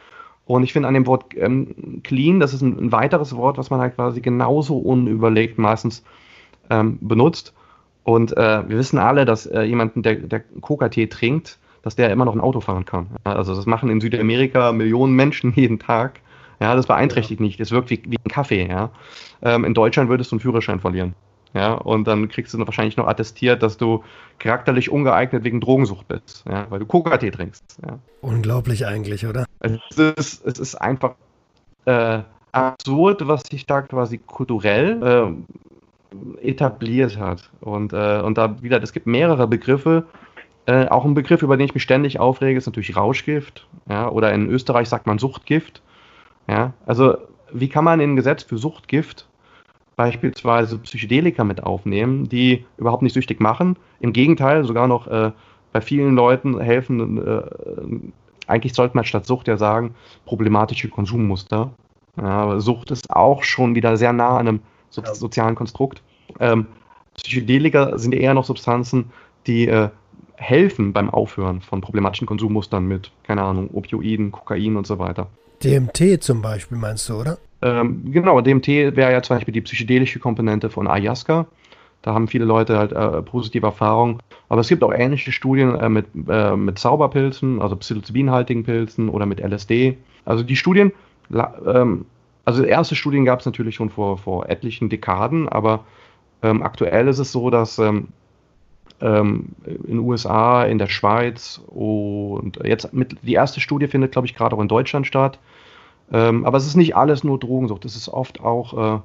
Und ich finde an dem Wort ähm, clean, das ist ein, ein, weiteres Wort, was man halt quasi genauso unüberlegt meistens ähm, benutzt. Und äh, wir wissen alle, dass äh, jemanden, der, der Coca-Tee trinkt, dass der immer noch ein Auto fahren kann. Also das machen in Südamerika Millionen Menschen jeden Tag. Ja, das beeinträchtigt ja. nicht. Das wirkt wie, wie ein Kaffee. Ja. Ähm, in Deutschland würdest du einen Führerschein verlieren. Ja, und dann kriegst du wahrscheinlich noch attestiert, dass du charakterlich ungeeignet wegen Drogensucht bist, ja, weil du Coca-Tee trinkst. Ja. Unglaublich eigentlich, oder? Es ist, es ist einfach äh, absurd, was sich da quasi kulturell äh, etabliert hat. Und, äh, und da wieder, es gibt mehrere Begriffe, äh, auch ein Begriff, über den ich mich ständig aufrege, ist natürlich Rauschgift. Ja, oder in Österreich sagt man Suchtgift. Ja, also wie kann man in ein Gesetz für Suchtgift beispielsweise Psychedelika mit aufnehmen, die überhaupt nicht süchtig machen? Im Gegenteil, sogar noch äh, bei vielen Leuten helfen. Äh, eigentlich sollte man statt Sucht ja sagen, problematische Konsummuster. Ja, aber Sucht ist auch schon wieder sehr nah an einem so sozialen Konstrukt. Ähm, Psychedelika sind eher noch Substanzen, die äh, helfen beim Aufhören von problematischen Konsummustern mit, keine Ahnung, Opioiden, Kokain und so weiter. DMT zum Beispiel meinst du, oder? Ähm, genau, DMT wäre ja zum Beispiel die psychedelische Komponente von Ayahuasca. Da haben viele Leute halt äh, positive Erfahrungen. Aber es gibt auch ähnliche Studien äh, mit, äh, mit Zauberpilzen, also psilocybinhaltigen Pilzen oder mit LSD. Also die Studien, ähm, also erste Studien gab es natürlich schon vor, vor etlichen Dekaden, aber ähm, aktuell ist es so, dass ähm, in den USA, in der Schweiz und jetzt mit, die erste Studie findet, glaube ich, gerade auch in Deutschland statt. Ähm, aber es ist nicht alles nur Drogensucht, es ist oft auch,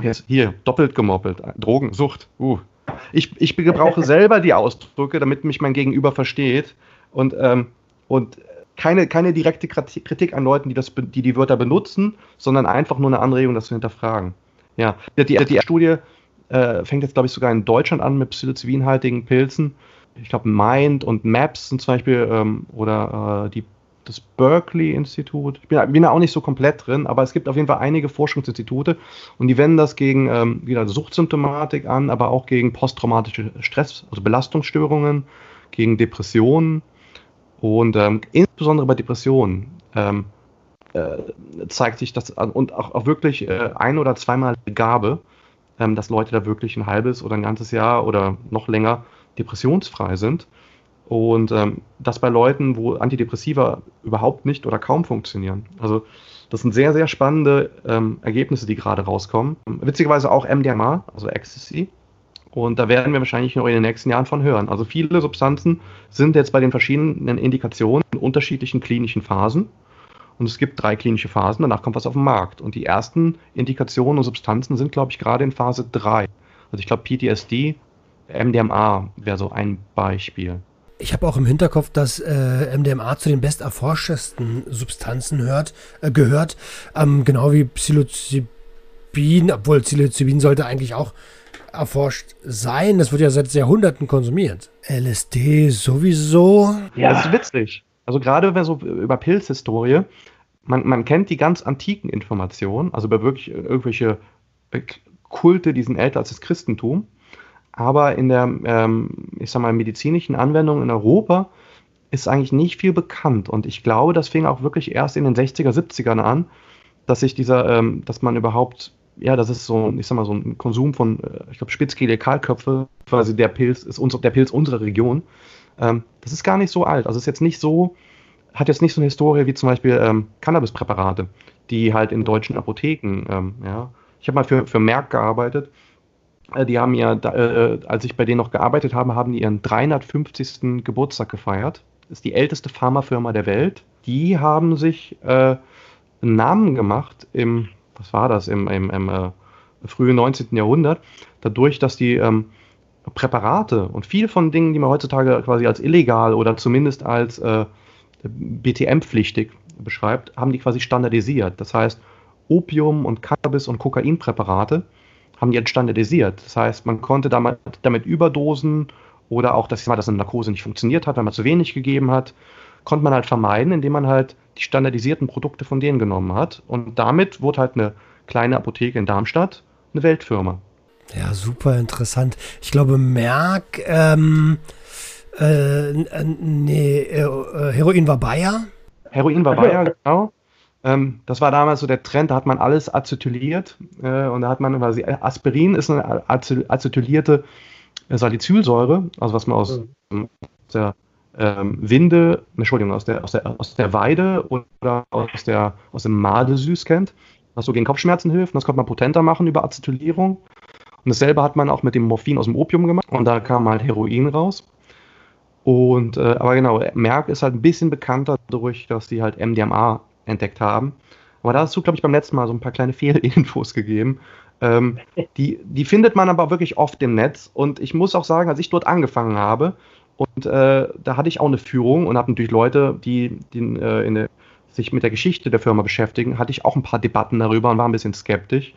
äh, hier, doppelt gemoppelt, Drogensucht. Uh. Ich, ich gebrauche selber die Ausdrücke, damit mich mein Gegenüber versteht und, ähm, und keine, keine direkte Kritik an Leuten, die, das, die die Wörter benutzen, sondern einfach nur eine Anregung, das zu hinterfragen. Ja, die, die, die Studie äh, fängt jetzt, glaube ich, sogar in Deutschland an mit psilocybinhaltigen Pilzen. Ich glaube, Mind und Maps sind zum Beispiel, ähm, oder äh, die, das Berkeley-Institut. Ich bin, bin, da auch nicht so komplett drin, aber es gibt auf jeden Fall einige Forschungsinstitute und die wenden das gegen ähm, wieder Suchtsymptomatik an, aber auch gegen posttraumatische Stress, also Belastungsstörungen, gegen Depressionen und ähm, insbesondere bei Depressionen ähm, äh, zeigt sich das und auch, auch wirklich äh, ein- oder zweimal Gabe, ähm, dass Leute da wirklich ein halbes oder ein ganzes Jahr oder noch länger depressionsfrei sind. Und ähm, das bei Leuten, wo Antidepressiva überhaupt nicht oder kaum funktionieren. Also das sind sehr, sehr spannende ähm, Ergebnisse, die gerade rauskommen. Witzigerweise auch MDMA, also Ecstasy. Und da werden wir wahrscheinlich noch in den nächsten Jahren von hören. Also viele Substanzen sind jetzt bei den verschiedenen Indikationen in unterschiedlichen klinischen Phasen. Und es gibt drei klinische Phasen, danach kommt was auf den Markt. Und die ersten Indikationen und Substanzen sind, glaube ich, gerade in Phase 3. Also ich glaube, PTSD, MDMA wäre so ein Beispiel. Ich habe auch im Hinterkopf, dass äh, MDMA zu den besterforschtesten Substanzen hört, äh, gehört, ähm, genau wie Psilocybin, obwohl Psilocybin sollte eigentlich auch erforscht sein. Das wird ja seit Jahrhunderten konsumiert. LSD sowieso. Ja, das ist witzig. Also gerade wenn so über Pilzhistorie, man, man kennt die ganz antiken Informationen, also über wirklich irgendwelche äh, Kulte, die sind älter als das Christentum. Aber in der, ähm, ich sag mal, medizinischen Anwendung in Europa ist eigentlich nicht viel bekannt. Und ich glaube, das fing auch wirklich erst in den 60er, 70ern an, dass sich dieser, ähm, dass man überhaupt, ja, das ist so, ich sag mal, so ein Konsum von, äh, ich glaube, Spitzkehle, Kahlköpfe, quasi der Pilz ist uns, der Pilz unserer Region. Ähm, das ist gar nicht so alt. Also ist jetzt nicht so, hat jetzt nicht so eine Historie wie zum Beispiel ähm, Cannabispräparate, die halt in deutschen Apotheken, ähm, ja. Ich habe mal für, für Merck gearbeitet. Äh, die haben ja, äh, als ich bei denen noch gearbeitet habe, haben die ihren 350. Geburtstag gefeiert. Das ist die älteste Pharmafirma der Welt. Die haben sich äh, einen Namen gemacht im, was war das, im, im, im äh, frühen 19. Jahrhundert, dadurch, dass die ähm, Präparate und viel von Dingen, die man heutzutage quasi als illegal oder zumindest als äh, BTM-pflichtig beschreibt, haben die quasi standardisiert. Das heißt, Opium und Cannabis und Kokainpräparate haben die jetzt standardisiert. Das heißt, man konnte damit, damit überdosen oder auch, dass, dass eine Narkose nicht funktioniert hat, weil man zu wenig gegeben hat, konnte man halt vermeiden, indem man halt die standardisierten Produkte von denen genommen hat. Und damit wurde halt eine kleine Apotheke in Darmstadt eine Weltfirma. Ja, super interessant. Ich glaube, Merck, ähm, äh, nee, äh, Heroin war Bayer. Heroin war Bayer, genau. Ähm, das war damals so der Trend, da hat man alles acetyliert äh, und da hat man quasi Aspirin ist eine acetylierte Salicylsäure, also was man aus mhm. der ähm, Winde, Entschuldigung, aus der, aus, der, aus der Weide oder aus, der, aus dem Madesüß kennt, was so gegen Kopfschmerzen hilft. Und das konnte man potenter machen über Acetylierung. Und dasselbe hat man auch mit dem Morphin aus dem Opium gemacht und da kam halt Heroin raus. Und, äh, aber genau, Merck ist halt ein bisschen bekannter dadurch, dass die halt MDMA entdeckt haben. Aber da hast du, glaube ich, beim letzten Mal so ein paar kleine Fehlinfos gegeben. Ähm, die, die findet man aber wirklich oft im Netz. Und ich muss auch sagen, als ich dort angefangen habe, und äh, da hatte ich auch eine Führung und habe natürlich Leute, die, die äh, der, sich mit der Geschichte der Firma beschäftigen, hatte ich auch ein paar Debatten darüber und war ein bisschen skeptisch.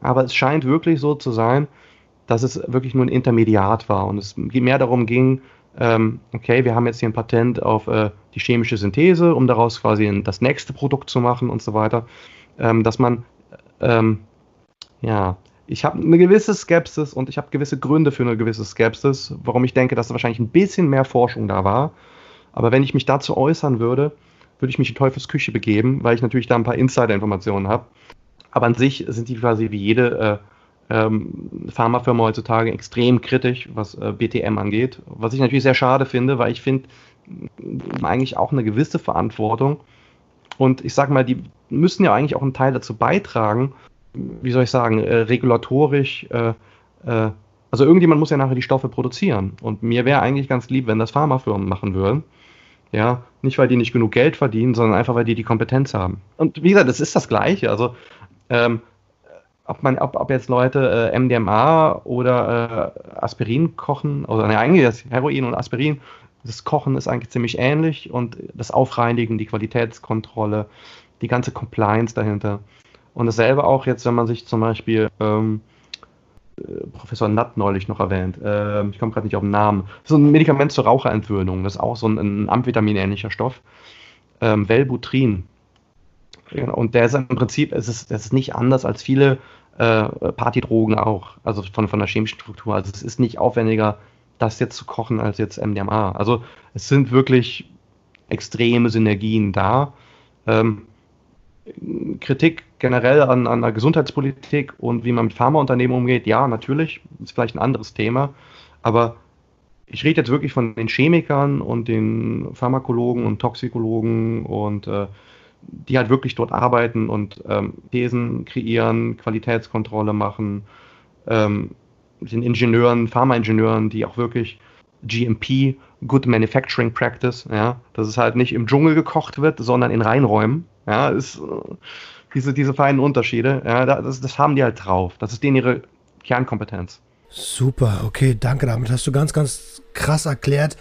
Aber es scheint wirklich so zu sein, dass es wirklich nur ein Intermediat war und es mehr darum ging, ähm, okay, wir haben jetzt hier ein Patent auf äh, die chemische Synthese, um daraus quasi das nächste Produkt zu machen und so weiter, ähm, dass man, ähm, ja, ich habe eine gewisse Skepsis und ich habe gewisse Gründe für eine gewisse Skepsis, warum ich denke, dass da wahrscheinlich ein bisschen mehr Forschung da war. Aber wenn ich mich dazu äußern würde, würde ich mich in Teufels Küche begeben, weil ich natürlich da ein paar Insider-Informationen habe. Aber an sich sind die quasi wie jede äh, ähm, Pharmafirma heutzutage extrem kritisch, was äh, BTM angeht. Was ich natürlich sehr schade finde, weil ich finde eigentlich auch eine gewisse Verantwortung. Und ich sage mal, die, müssen ja eigentlich auch einen Teil dazu beitragen, wie soll ich sagen, äh, regulatorisch, äh, äh, also irgendjemand muss ja nachher die Stoffe produzieren. Und mir wäre eigentlich ganz lieb, wenn das Pharmafirmen machen würden. Ja, nicht weil die nicht genug Geld verdienen, sondern einfach weil die die Kompetenz haben. Und wie gesagt, das ist das Gleiche. Also ähm, ob man, ob, ob jetzt Leute äh, MDMA oder äh, Aspirin kochen, oder ne, eigentlich das Heroin und Aspirin, das Kochen ist eigentlich ziemlich ähnlich und das Aufreinigen, die Qualitätskontrolle, die ganze Compliance dahinter. Und dasselbe auch jetzt, wenn man sich zum Beispiel ähm, äh, Professor Nutt neulich noch erwähnt, äh, ich komme gerade nicht auf den Namen, so ein Medikament zur Raucherentwöhnung, das ist auch so ein, ein Amphetamin-ähnlicher Stoff, ähm, Velbutrin und der ist im Prinzip, es ist, das ist nicht anders als viele äh, Partydrogen auch, also von, von der chemischen Struktur. Also es ist nicht aufwendiger, das jetzt zu kochen als jetzt MDMA. Also es sind wirklich extreme Synergien da. Ähm, Kritik generell an, an der Gesundheitspolitik und wie man mit Pharmaunternehmen umgeht, ja, natürlich, ist vielleicht ein anderes Thema, aber ich rede jetzt wirklich von den Chemikern und den Pharmakologen und Toxikologen und äh, die halt wirklich dort arbeiten und ähm, Thesen kreieren, Qualitätskontrolle machen, ähm, den Ingenieuren, Pharmaingenieuren, die auch wirklich GMP, Good Manufacturing Practice, ja, dass es halt nicht im Dschungel gekocht wird, sondern in Reinräumen, ja, ist äh, diese, diese feinen Unterschiede, ja, das, das haben die halt drauf. Das ist denen ihre Kernkompetenz. Super, okay, danke. Damit hast du ganz, ganz krass erklärt,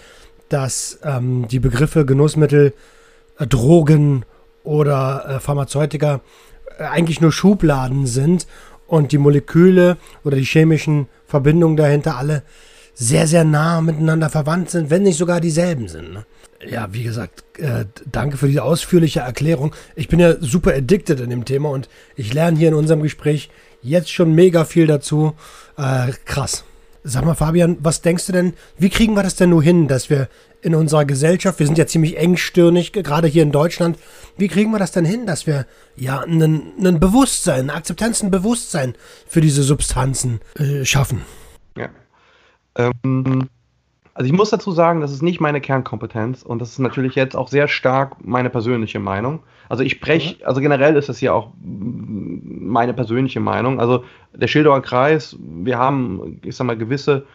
dass ähm, die Begriffe Genussmittel, äh, Drogen oder äh, Pharmazeutika äh, eigentlich nur Schubladen sind und die Moleküle oder die chemischen Verbindungen dahinter alle sehr, sehr nah miteinander verwandt sind, wenn nicht sogar dieselben sind. Ne? Ja, wie gesagt, äh, danke für diese ausführliche Erklärung. Ich bin ja super addicted in dem Thema und ich lerne hier in unserem Gespräch jetzt schon mega viel dazu. Äh, krass. Sag mal, Fabian, was denkst du denn, wie kriegen wir das denn nur hin, dass wir in unserer Gesellschaft, wir sind ja ziemlich engstirnig, gerade hier in Deutschland, wie kriegen wir das denn hin, dass wir ja ein Bewusstsein, eine Akzeptanz, ein Bewusstsein für diese Substanzen äh, schaffen? Ja. Ähm, also ich muss dazu sagen, das ist nicht meine Kernkompetenz und das ist natürlich jetzt auch sehr stark meine persönliche Meinung. Also ich spreche, also generell ist das ja auch meine persönliche Meinung. Also der Schilderer Kreis, wir haben, ich sag mal, gewisse,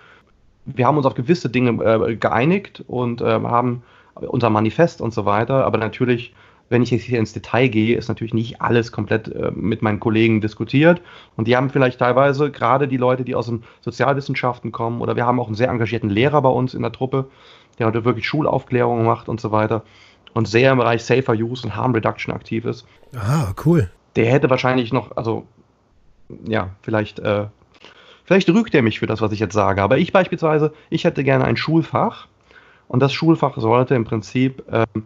wir haben uns auf gewisse Dinge äh, geeinigt und äh, haben unser Manifest und so weiter, aber natürlich wenn ich jetzt hier ins Detail gehe, ist natürlich nicht alles komplett äh, mit meinen Kollegen diskutiert. Und die haben vielleicht teilweise gerade die Leute, die aus den Sozialwissenschaften kommen, oder wir haben auch einen sehr engagierten Lehrer bei uns in der Truppe, der heute wirklich Schulaufklärung macht und so weiter und sehr im Bereich Safer Use und Harm Reduction aktiv ist. Ah, cool. Der hätte wahrscheinlich noch, also ja, vielleicht, äh, vielleicht rügt er mich für das, was ich jetzt sage. Aber ich beispielsweise, ich hätte gerne ein Schulfach und das Schulfach sollte im Prinzip ähm,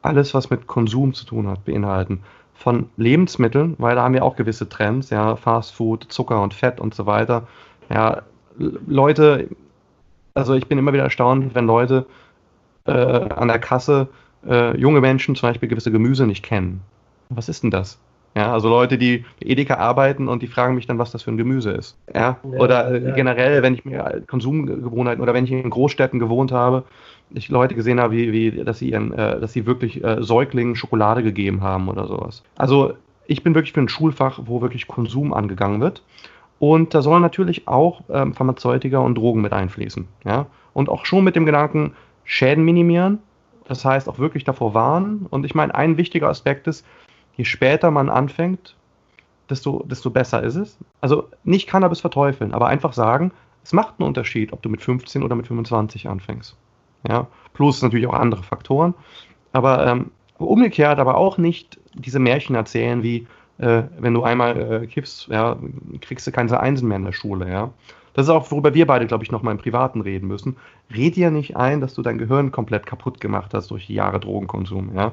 alles, was mit Konsum zu tun hat, beinhalten. Von Lebensmitteln, weil da haben wir auch gewisse Trends, ja, Fast Food, Zucker und Fett und so weiter. Ja, Leute, also ich bin immer wieder erstaunt, wenn Leute äh, an der Kasse äh, junge Menschen zum Beispiel gewisse Gemüse nicht kennen. Was ist denn das? Ja, also Leute, die Edeka arbeiten und die fragen mich dann, was das für ein Gemüse ist. Ja, ja oder äh, ja. generell, wenn ich mir Konsumgewohnheiten oder wenn ich in Großstädten gewohnt habe, ich Leute gesehen habe, wie, wie dass sie ihren, äh, dass sie wirklich äh, Säuglingen Schokolade gegeben haben oder sowas. Also ich bin wirklich für ein Schulfach, wo wirklich Konsum angegangen wird. Und da sollen natürlich auch ähm, Pharmazeutika und Drogen mit einfließen. Ja? Und auch schon mit dem Gedanken, Schäden minimieren. Das heißt auch wirklich davor warnen. Und ich meine, ein wichtiger Aspekt ist, je später man anfängt, desto, desto besser ist es. Also nicht Cannabis verteufeln, aber einfach sagen, es macht einen Unterschied, ob du mit 15 oder mit 25 anfängst. Ja, plus natürlich auch andere Faktoren. Aber ähm, umgekehrt aber auch nicht diese Märchen erzählen wie, äh, wenn du einmal äh, kiffst, ja, kriegst du keine Einsen mehr in der Schule, ja. Das ist auch, worüber wir beide, glaube ich, noch mal im Privaten reden müssen. Red dir nicht ein, dass du dein Gehirn komplett kaputt gemacht hast durch die Jahre Drogenkonsum, ja.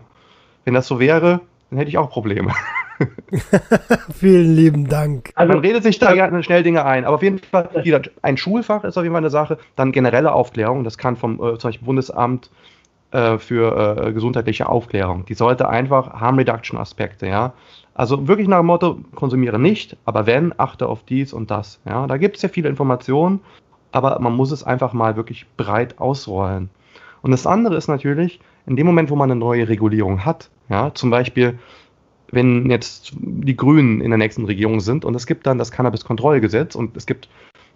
Wenn das so wäre, dann hätte ich auch Probleme. Vielen lieben Dank. Also, man redet sich da ja schnell Dinge ein, aber auf jeden Fall, ein Schulfach ist auf jeden Fall eine Sache. Dann generelle Aufklärung, das kann vom äh, zum Beispiel Bundesamt äh, für äh, gesundheitliche Aufklärung. Die sollte einfach Harm Reduction Aspekte, ja. Also wirklich nach dem Motto, konsumiere nicht, aber wenn, achte auf dies und das. Ja, da gibt es ja viele Informationen, aber man muss es einfach mal wirklich breit ausrollen. Und das andere ist natürlich, in dem Moment, wo man eine neue Regulierung hat, ja, zum Beispiel wenn jetzt die Grünen in der nächsten Regierung sind und es gibt dann das Cannabis-Kontrollgesetz und es gibt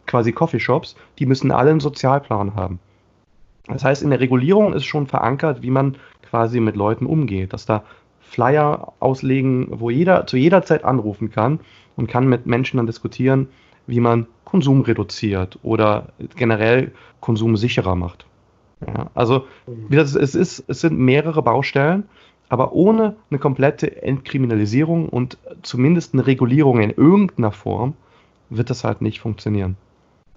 quasi Coffeeshops, die müssen alle einen Sozialplan haben. Das heißt, in der Regulierung ist schon verankert, wie man quasi mit Leuten umgeht, dass da Flyer auslegen, wo jeder zu jeder Zeit anrufen kann und kann mit Menschen dann diskutieren, wie man Konsum reduziert oder generell Konsum sicherer macht. Ja, also wie das, es, ist, es sind mehrere Baustellen, aber ohne eine komplette Entkriminalisierung und zumindest eine Regulierung in irgendeiner Form wird das halt nicht funktionieren.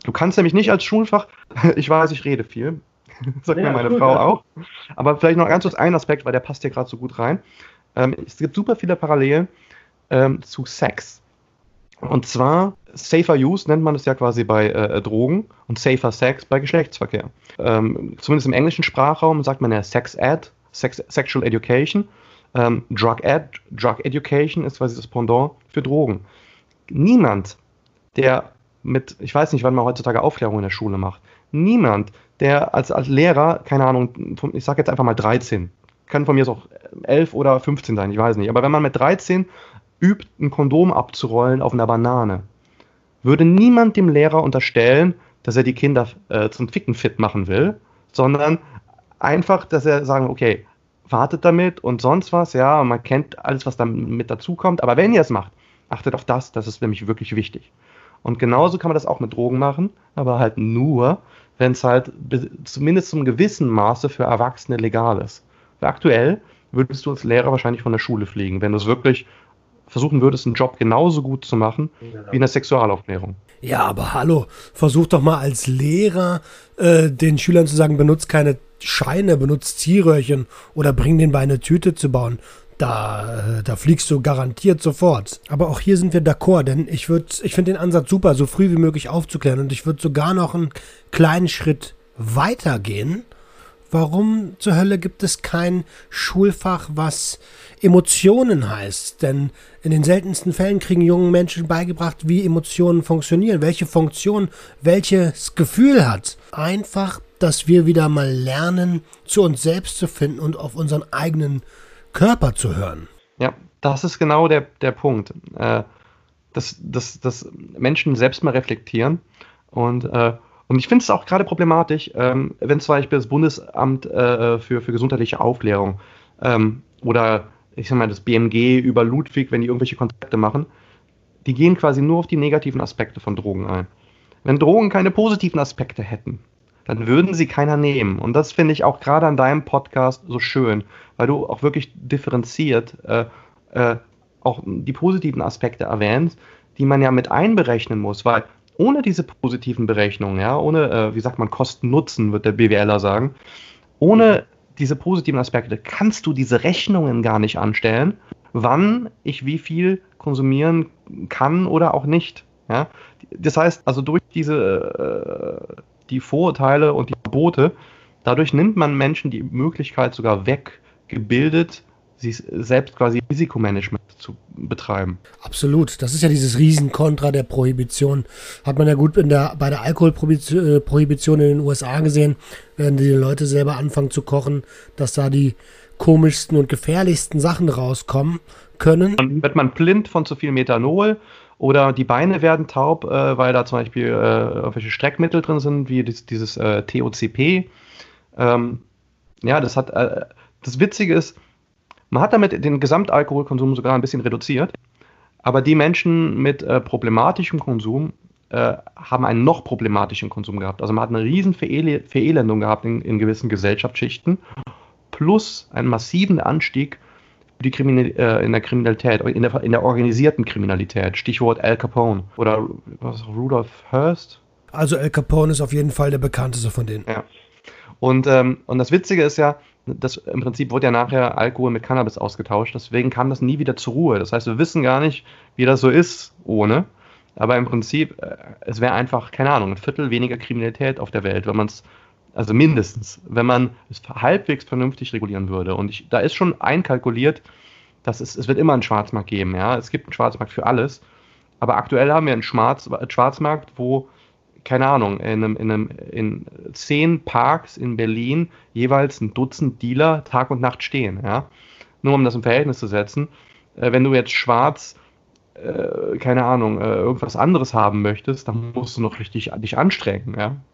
Du kannst nämlich nicht als Schulfach, ich weiß, ich rede viel, sagt ja, mir meine cool, Frau ja. auch, aber vielleicht noch ganz kurz ein Aspekt, weil der passt hier gerade so gut rein. Ähm, es gibt super viele Parallelen ähm, zu Sex. Und zwar Safer Use nennt man es ja quasi bei äh, Drogen und Safer Sex bei Geschlechtsverkehr. Ähm, zumindest im englischen Sprachraum sagt man ja Sex Ed, Sex, Sexual Education. Ähm, Drug Ed, Drug Education ist quasi das Pendant für Drogen. Niemand, der mit, ich weiß nicht, wann man heutzutage Aufklärung in der Schule macht, niemand, der als, als Lehrer, keine Ahnung, ich sage jetzt einfach mal 13, kann von mir auch 11 oder 15 sein, ich weiß nicht, aber wenn man mit 13 übt, ein Kondom abzurollen auf einer Banane, würde niemand dem Lehrer unterstellen, dass er die Kinder äh, zum Ficken fit machen will, sondern einfach, dass er sagen, okay, wartet damit und sonst was, ja, man kennt alles, was damit dazukommt, aber wenn ihr es macht, achtet auf das, das ist nämlich wirklich wichtig. Und genauso kann man das auch mit Drogen machen, aber halt nur, wenn es halt zumindest zum gewissen Maße für Erwachsene legal ist. Aktuell würdest du als Lehrer wahrscheinlich von der Schule fliegen, wenn du es wirklich versuchen würdest, einen Job genauso gut zu machen wie in der Sexualaufklärung. Ja, aber hallo, versuch doch mal als Lehrer äh, den Schülern zu sagen, benutzt keine Scheine, benutzt Zierröhrchen oder bring den bei eine Tüte zu bauen. Da, äh, da fliegst du garantiert sofort. Aber auch hier sind wir d'accord, denn ich würde, ich finde den Ansatz super, so früh wie möglich aufzuklären. Und ich würde sogar noch einen kleinen Schritt weiter gehen. Warum zur Hölle gibt es kein Schulfach, was Emotionen heißt? Denn in den seltensten Fällen kriegen jungen Menschen beigebracht, wie Emotionen funktionieren, welche Funktion welches Gefühl hat. Einfach, dass wir wieder mal lernen, zu uns selbst zu finden und auf unseren eigenen Körper zu hören. Ja, das ist genau der, der Punkt. Äh, dass, dass, dass Menschen selbst mal reflektieren und äh, und ich finde es auch gerade problematisch, ähm, wenn zum Beispiel das Bundesamt äh, für, für gesundheitliche Aufklärung ähm, oder ich sag mal das BMG über Ludwig, wenn die irgendwelche Konzepte machen, die gehen quasi nur auf die negativen Aspekte von Drogen ein. Wenn Drogen keine positiven Aspekte hätten, dann würden sie keiner nehmen. Und das finde ich auch gerade an deinem Podcast so schön, weil du auch wirklich differenziert äh, äh, auch die positiven Aspekte erwähnst, die man ja mit einberechnen muss, weil ohne diese positiven Berechnungen, ja, ohne, äh, wie sagt man, Kosten-Nutzen, wird der BWLer sagen, ohne diese positiven Aspekte kannst du diese Rechnungen gar nicht anstellen, wann ich wie viel konsumieren kann oder auch nicht. Ja? Das heißt, also durch diese äh, die Vorurteile und die Verbote, dadurch nimmt man Menschen die Möglichkeit sogar weg, gebildet sich selbst quasi Risikomanagement zu betreiben. Absolut. Das ist ja dieses Riesenkontra der Prohibition. Hat man ja gut der, bei der Alkoholprohibition in den USA gesehen, wenn die Leute selber anfangen zu kochen, dass da die komischsten und gefährlichsten Sachen rauskommen können. Dann wird man blind von zu viel Methanol oder die Beine werden taub, äh, weil da zum Beispiel äh, irgendwelche Streckmittel drin sind, wie dieses, dieses äh, TOCP. Ähm, ja, das hat, äh, das Witzige ist, man hat damit den Gesamtalkoholkonsum sogar ein bisschen reduziert, aber die Menschen mit äh, problematischem Konsum äh, haben einen noch problematischen Konsum gehabt. Also man hat eine riesen Verel Verelendung gehabt in, in, gewissen Gesellschaftsschichten, plus einen massiven Anstieg äh, in der Kriminalität, in der, in der organisierten Kriminalität. Stichwort Al Capone oder was, Rudolf Hearst. Also Al Capone ist auf jeden Fall der bekannteste von denen. Ja. Und, ähm, und das Witzige ist ja, das im Prinzip wurde ja nachher Alkohol mit Cannabis ausgetauscht, deswegen kam das nie wieder zur Ruhe. Das heißt, wir wissen gar nicht, wie das so ist ohne. Aber im Prinzip, äh, es wäre einfach, keine Ahnung, ein Viertel weniger Kriminalität auf der Welt, wenn man es, also mindestens, wenn man es halbwegs vernünftig regulieren würde. Und ich, da ist schon einkalkuliert, dass es, es wird immer einen Schwarzmarkt geben, ja. Es gibt einen Schwarzmarkt für alles. Aber aktuell haben wir einen Schwarz, Schwarzmarkt, wo keine Ahnung, in, einem, in, einem, in zehn Parks in Berlin jeweils ein Dutzend Dealer Tag und Nacht stehen. Ja? Nur um das im Verhältnis zu setzen. äh, wenn du jetzt schwarz, äh, keine Ahnung, äh, irgendwas anderes haben möchtest, dann musst du noch richtig dich anstrengen, ja.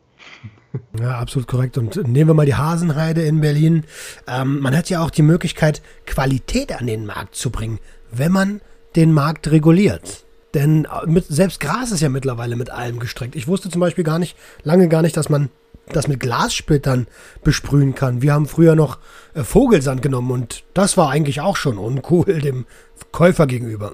Ja, absolut korrekt. Und nehmen wir mal die Hasenheide in Berlin. Ähm, man hat ja auch die Möglichkeit, Qualität an den Markt zu bringen, wenn man den Markt reguliert. Denn äh, mit, selbst Gras ist ja mittlerweile mit allem gestreckt. Ich wusste zum Beispiel gar nicht, lange gar nicht, dass man das mit Glassplittern besprühen kann. Wir haben früher noch äh, Vogelsand genommen und das war eigentlich auch schon uncool dem Käufer gegenüber.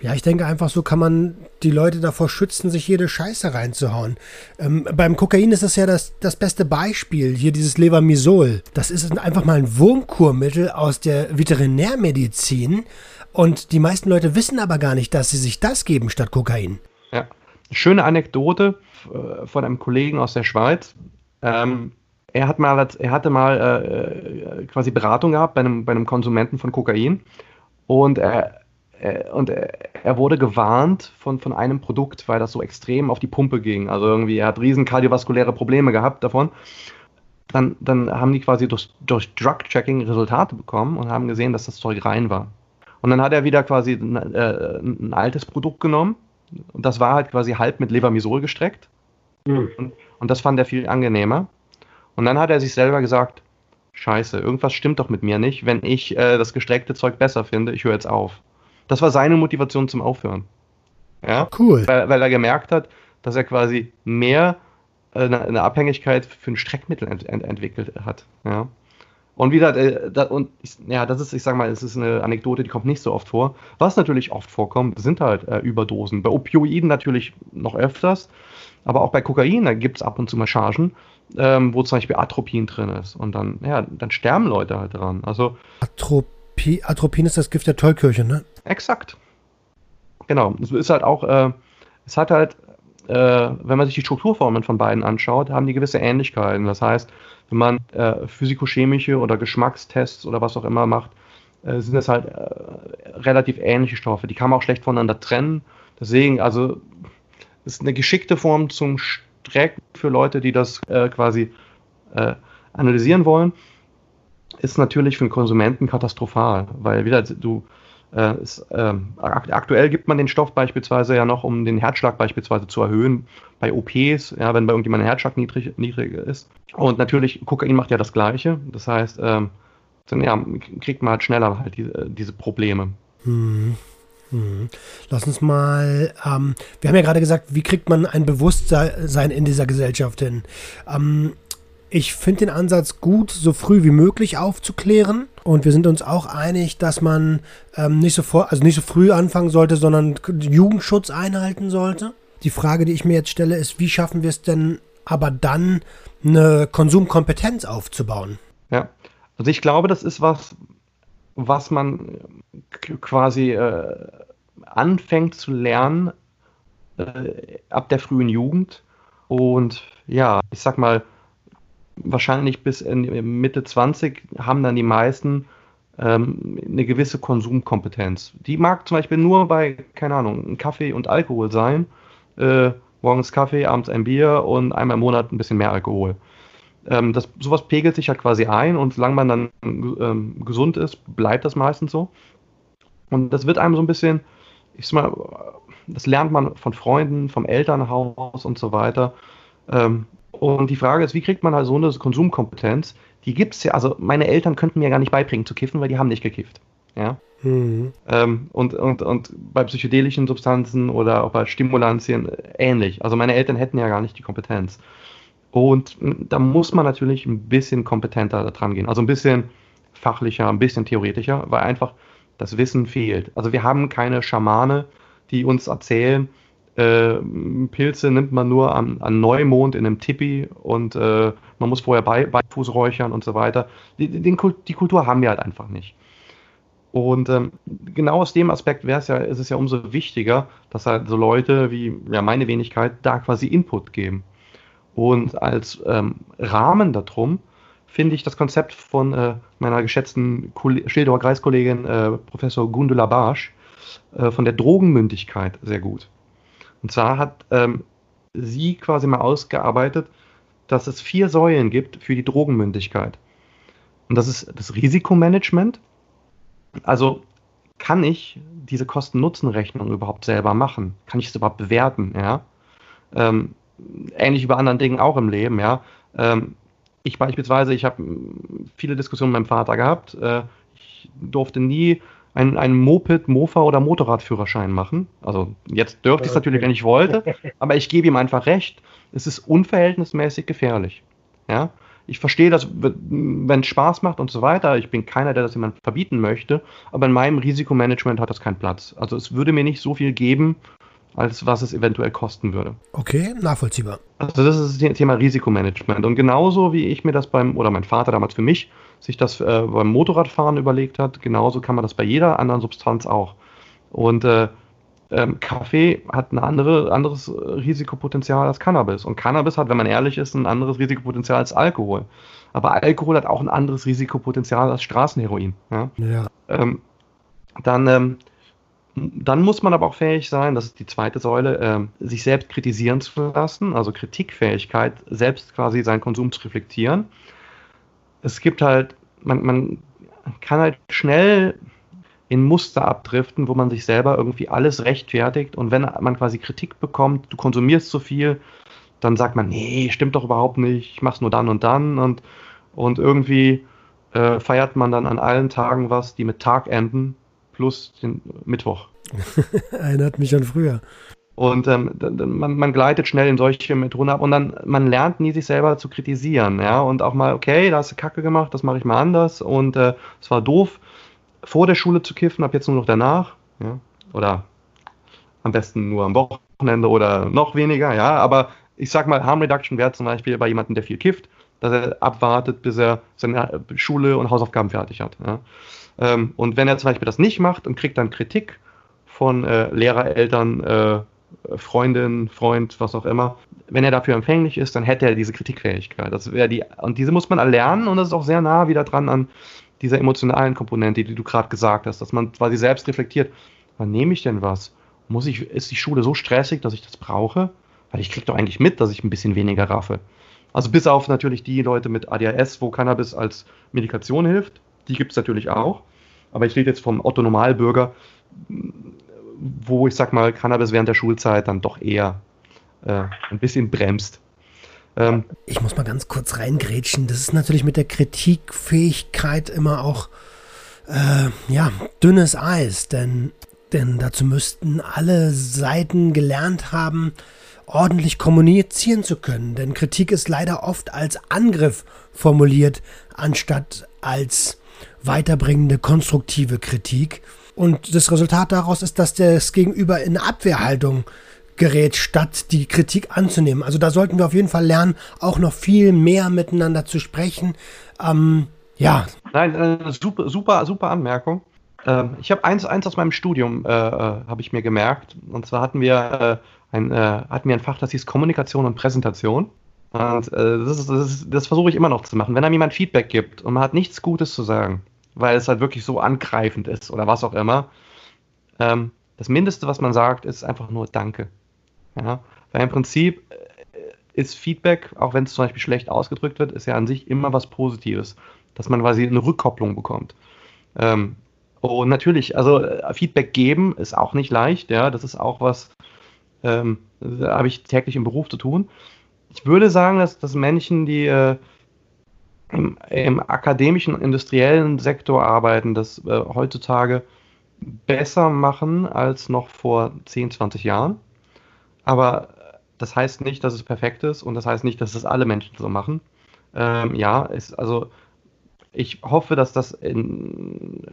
Ja, ich denke einfach, so kann man die Leute davor schützen, sich jede Scheiße reinzuhauen. Ähm, beim Kokain ist das ja das, das beste Beispiel. Hier dieses Levamisol. Das ist einfach mal ein Wurmkurmittel aus der Veterinärmedizin. Und die meisten Leute wissen aber gar nicht, dass sie sich das geben statt Kokain. Ja. Schöne Anekdote äh, von einem Kollegen aus der Schweiz. Ähm, er, hat mal, er hatte mal äh, äh, quasi Beratung gehabt bei einem, bei einem Konsumenten von Kokain. Und er äh, und er wurde gewarnt von, von einem Produkt, weil das so extrem auf die Pumpe ging. Also irgendwie, er hat riesen kardiovaskuläre Probleme gehabt davon. Dann, dann haben die quasi durch, durch Drug-Checking Resultate bekommen und haben gesehen, dass das Zeug rein war. Und dann hat er wieder quasi ein, äh, ein altes Produkt genommen und das war halt quasi halb mit Levamisol gestreckt. Mhm. Und, und das fand er viel angenehmer. Und dann hat er sich selber gesagt, scheiße, irgendwas stimmt doch mit mir nicht, wenn ich äh, das gestreckte Zeug besser finde, ich höre jetzt auf. Das war seine Motivation zum Aufhören. Ja? Cool. Weil, weil er gemerkt hat, dass er quasi mehr äh, eine, Abhängigkeit für ein Streckmittel ent, ent, entwickelt hat. Ja? Und wieder, äh, da, und ja, das ist, ich sag mal, es ist eine Anekdote, die kommt nicht so oft vor. Was natürlich oft vorkommt, sind halt äh, Überdosen. Bei Opioiden natürlich noch öfters, aber auch bei Kokain, da gibt es ab und zu mal Chargen, ähm, wo zum Beispiel Atropin drin ist. Und dann, ja, dann sterben Leute halt dran. Also. Atropi, Atropin ist das Gift der Tollkirche, ne? Exakt. Genau. Es ist halt auch, äh, es hat halt, äh, wenn man sich die Strukturformen von beiden anschaut, haben die gewisse Ähnlichkeiten. Das heißt, wenn man äh, physikochemische oder Geschmackstests oder was auch immer macht, äh, sind es halt äh, relativ ähnliche Stoffe. Die kann man auch schlecht voneinander trennen. Deswegen, also, ist eine geschickte Form zum Strecken für Leute, die das äh, quasi analysieren wollen ist natürlich für den Konsumenten katastrophal, weil wieder du äh, ist, äh, aktuell gibt man den Stoff beispielsweise ja noch, um den Herzschlag beispielsweise zu erhöhen bei OPs, ja, wenn bei irgendjemandem der Herzschlag niedrig, niedrig ist. Und natürlich, Kokain macht ja das Gleiche. Das heißt, ähm, dann ja, kriegt man halt schneller halt die, diese Probleme. Hm. Hm. Lass uns mal, ähm, wir haben ja gerade gesagt, wie kriegt man ein Bewusstsein in dieser Gesellschaft hin? Ähm, ich finde den Ansatz gut, so früh wie möglich aufzuklären. Und wir sind uns auch einig, dass man ähm, nicht, so vor, also nicht so früh anfangen sollte, sondern Jugendschutz einhalten sollte. Die Frage, die ich mir jetzt stelle, ist, wie schaffen wir es denn aber dann, eine Konsumkompetenz aufzubauen? Ja, also ich glaube, das ist was, was man quasi äh, anfängt zu lernen äh, ab der frühen Jugend. Und ja, ich sag mal, wahrscheinlich bis Mitte 20 haben dann die meisten ähm, eine gewisse Konsumkompetenz. Die mag zum Beispiel nur bei, keine Ahnung, Kaffee und Alkohol sein. Äh, morgens Kaffee, abends ein Bier und einmal im Monat ein bisschen mehr Alkohol. Ähm, das, sowas pegelt sich halt quasi ein und solange man dann ähm, gesund ist, bleibt das meistens so. Und das wird einem so ein bisschen, ich sag mal, das lernt man von Freunden, vom Elternhaus und so weiter. Ähm, und die Frage ist, wie kriegt man halt so eine Konsumkompetenz? Die gibt es ja, also meine Eltern könnten mir gar nicht beibringen zu kiffen, weil die haben nicht gekifft. Ja. Mhm. Ähm, und, und, und bei psychedelischen Substanzen oder auch bei Stimulantien ähnlich. Also meine Eltern hätten ja gar nicht die Kompetenz. Und da muss man natürlich ein bisschen kompetenter dran gehen. Also ein bisschen fachlicher, ein bisschen theoretischer, weil einfach das Wissen fehlt. Also wir haben keine Schamane, die uns erzählen, Pilze nimmt man nur an, an, Neumond in einem Tipi und äh, man muss vorher bei, Beifuß räuchern und so weiter. Die, die, die, Kultur haben wir halt einfach nicht. Und ähm, genau aus dem Aspekt wäre es ja, ist es ja umso wichtiger, dass halt so Leute wie ja, meine Wenigkeit da quasi Input geben. Und als ähm, Rahmen darum finde ich das Konzept von äh, meiner geschätzten Schildower Kreiskollegin äh, Professor Gundula Barsch äh, von der Drogenmündigkeit sehr gut. Und zwar hat ähm, sie quasi mal ausgearbeitet, dass es vier Säulen gibt für die Drogenmündigkeit. Und das ist das Risikomanagement. Also kann ich diese Kosten-Nutzen-Rechnung überhaupt selber machen? Kann ich es überhaupt bewerten? Ja? Ähm, ähnlich wie bei anderen Dingen auch im Leben, ja. Ähm, ich beispielsweise, ich habe viele Diskussionen mit meinem Vater gehabt. Äh, ich durfte nie einen, einen Moped, Mofa oder Motorradführerschein machen. Also jetzt dürfte ich es natürlich, wenn ich wollte, aber ich gebe ihm einfach recht. Es ist unverhältnismäßig gefährlich. Ja? Ich verstehe das, wenn es Spaß macht und so weiter. Ich bin keiner, der das jemand verbieten möchte, aber in meinem Risikomanagement hat das keinen Platz. Also es würde mir nicht so viel geben, als was es eventuell kosten würde. Okay, nachvollziehbar. Also das ist das Thema Risikomanagement. Und genauso wie ich mir das beim, oder mein Vater damals für mich, sich das äh, beim Motorradfahren überlegt hat, genauso kann man das bei jeder anderen Substanz auch. Und äh, ähm, Kaffee hat ein andere, anderes Risikopotenzial als Cannabis. Und Cannabis hat, wenn man ehrlich ist, ein anderes Risikopotenzial als Alkohol. Aber Alkohol hat auch ein anderes Risikopotenzial als Straßenheroin. Ja? ja. Ähm, dann ähm, dann muss man aber auch fähig sein, das ist die zweite Säule, äh, sich selbst kritisieren zu lassen, also Kritikfähigkeit, selbst quasi seinen Konsum zu reflektieren. Es gibt halt, man, man kann halt schnell in Muster abdriften, wo man sich selber irgendwie alles rechtfertigt. Und wenn man quasi Kritik bekommt, du konsumierst zu viel, dann sagt man, nee, stimmt doch überhaupt nicht, ich mach's nur dann und dann. Und, und irgendwie äh, feiert man dann an allen Tagen was, die mit Tag enden, plus den Mittwoch. Erinnert mich an früher. Und ähm, man, man, gleitet schnell in solche Methoden ab und dann man lernt nie sich selber zu kritisieren, ja und auch mal okay, da hast du Kacke gemacht, das mache ich mal anders und äh, es äh, war doof vor der Schule zu kiffen, ab jetzt nur noch danach, ja oder am besten nur am Wochenende oder noch weniger, ja, aber ich sag mal Harm Reduction wäre zum Beispiel bei jemandem, der viel kifft, dass er abwartet, bis er seine Schule und Hausaufgaben fertig hat. Ja? Ähm, und wenn er zum Beispiel das nicht macht und kriegt dann Kritik von äh, Lehrer, Eltern, äh, Freundin, Freund, was auch immer, wenn er dafür empfänglich ist, dann hätte er diese Kritikfähigkeit. Das die, und diese muss man erlernen und das ist auch sehr nah wieder dran an dieser emotionalen Komponente, die du gerade gesagt hast, dass man quasi selbst reflektiert, wann nehme ich denn was? Muss ich, ist die Schule so stressig, dass ich das brauche? Weil ich kriege doch eigentlich mit, dass ich ein bisschen weniger raffe. Also bis auf natürlich die Leute mit ADHS, wo Cannabis als Medikation hilft, die gibt es natürlich auch. Aber ich rede jetzt vom Otto Normalbürger, wo ich sag mal, Cannabis während der Schulzeit dann doch eher äh, ein bisschen bremst. Ähm, ich muss mal ganz kurz reingrätschen. Das ist natürlich mit der Kritikfähigkeit immer auch äh, ja, dünnes Eis, denn, denn dazu müssten alle Seiten gelernt haben, ordentlich kommunizieren zu können. Denn Kritik ist leider oft als Angriff formuliert, anstatt als weiterbringende, konstruktive Kritik. Und das Resultat daraus ist, dass das Gegenüber in Abwehrhaltung gerät, statt die Kritik anzunehmen. Also da sollten wir auf jeden Fall lernen, auch noch viel mehr miteinander zu sprechen. Ähm, ja. Nein, äh, super, super, super Anmerkung. Ähm, ich habe eins, eins aus meinem Studium, äh, äh, habe ich mir gemerkt. Und zwar hatten wir, äh, ein, äh, hatten wir ein Fach, das hieß Kommunikation und Präsentation. Und äh, das, das, das versuche ich immer noch zu machen. Wenn einem jemand Feedback gibt und man hat nichts Gutes zu sagen, weil es halt wirklich so angreifend ist oder was auch immer, ähm, das Mindeste, was man sagt, ist einfach nur Danke. Ja? Weil im Prinzip äh, ist Feedback, auch wenn es zum Beispiel schlecht ausgedrückt wird, ist ja an sich immer was Positives, dass man quasi eine Rückkopplung bekommt. Ähm, und natürlich, also äh, Feedback geben ist auch nicht leicht, ja, das ist auch was, ähm, habe ich täglich im Beruf zu tun ich würde sagen, dass, dass Menschen, die äh, im, im, akademischen, industriellen Sektor arbeiten, das äh, heutzutage besser machen als noch vor 10, 20 Jahren. Aber das heißt nicht, dass es perfekt ist und das heißt nicht, dass es alle Menschen so machen. Ähm, ja, ist, also ich hoffe, dass das in,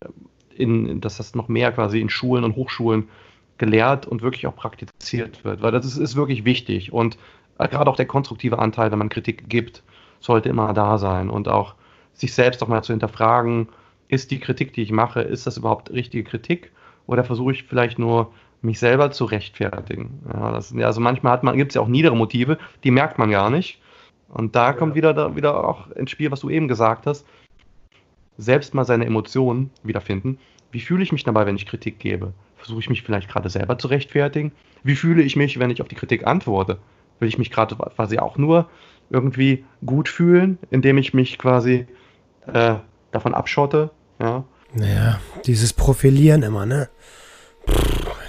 in, dass das noch mehr quasi in Schulen und Hochschulen gelehrt und wirklich auch praktiziert wird, weil das ist, ist wirklich wichtig. Und gerade auch der konstruktive Anteil, wenn man Kritik gibt, sollte immer da sein und auch sich selbst auch mal zu hinterfragen, ist die Kritik, die ich mache, ist das überhaupt richtige Kritik oder versuche ich vielleicht nur mich selber zu rechtfertigen? Ja, das, also manchmal gibt es ja auch niedere Motive, die merkt man gar nicht. Und da kommt wieder, da, wieder auch ins Spiel, was du eben gesagt hast, selbst mal seine Emotionen wiederfinden. Wie fühle ich mich dabei, wenn ich Kritik gebe? Versuche ich mich vielleicht gerade selber zu rechtfertigen? Wie fühle ich mich, wenn ich auf die Kritik antworte? Will ich mich gerade quasi auch nur irgendwie gut fühlen, indem ich mich quasi äh, davon abschotte. Ja. Naja, dieses Profilieren immer, ne?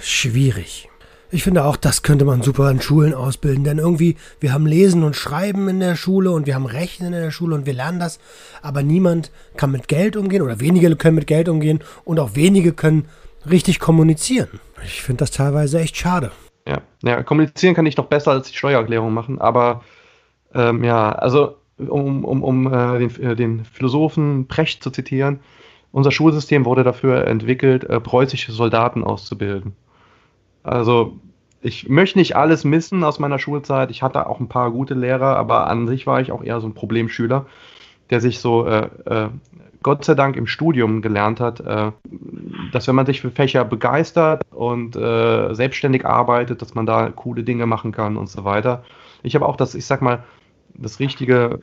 Schwierig. Ich finde auch, das könnte man super in Schulen ausbilden, denn irgendwie, wir haben Lesen und Schreiben in der Schule und wir haben Rechnen in der Schule und wir lernen das, aber niemand kann mit Geld umgehen oder wenige können mit Geld umgehen und auch wenige können richtig kommunizieren. Ich finde das teilweise echt schade. Ja, ja, kommunizieren kann ich noch besser als die Steuererklärung machen, aber ähm, ja, also um, um, um äh, den, äh, den Philosophen Precht zu zitieren, unser Schulsystem wurde dafür entwickelt, äh, preußische Soldaten auszubilden. Also ich möchte nicht alles missen aus meiner Schulzeit. Ich hatte auch ein paar gute Lehrer, aber an sich war ich auch eher so ein Problemschüler, der sich so äh, äh, Gott sei Dank im Studium gelernt hat, äh, dass wenn man sich für Fächer begeistert und äh, selbstständig arbeitet, dass man da coole Dinge machen kann und so weiter. Ich habe auch das, ich sag mal, das richtige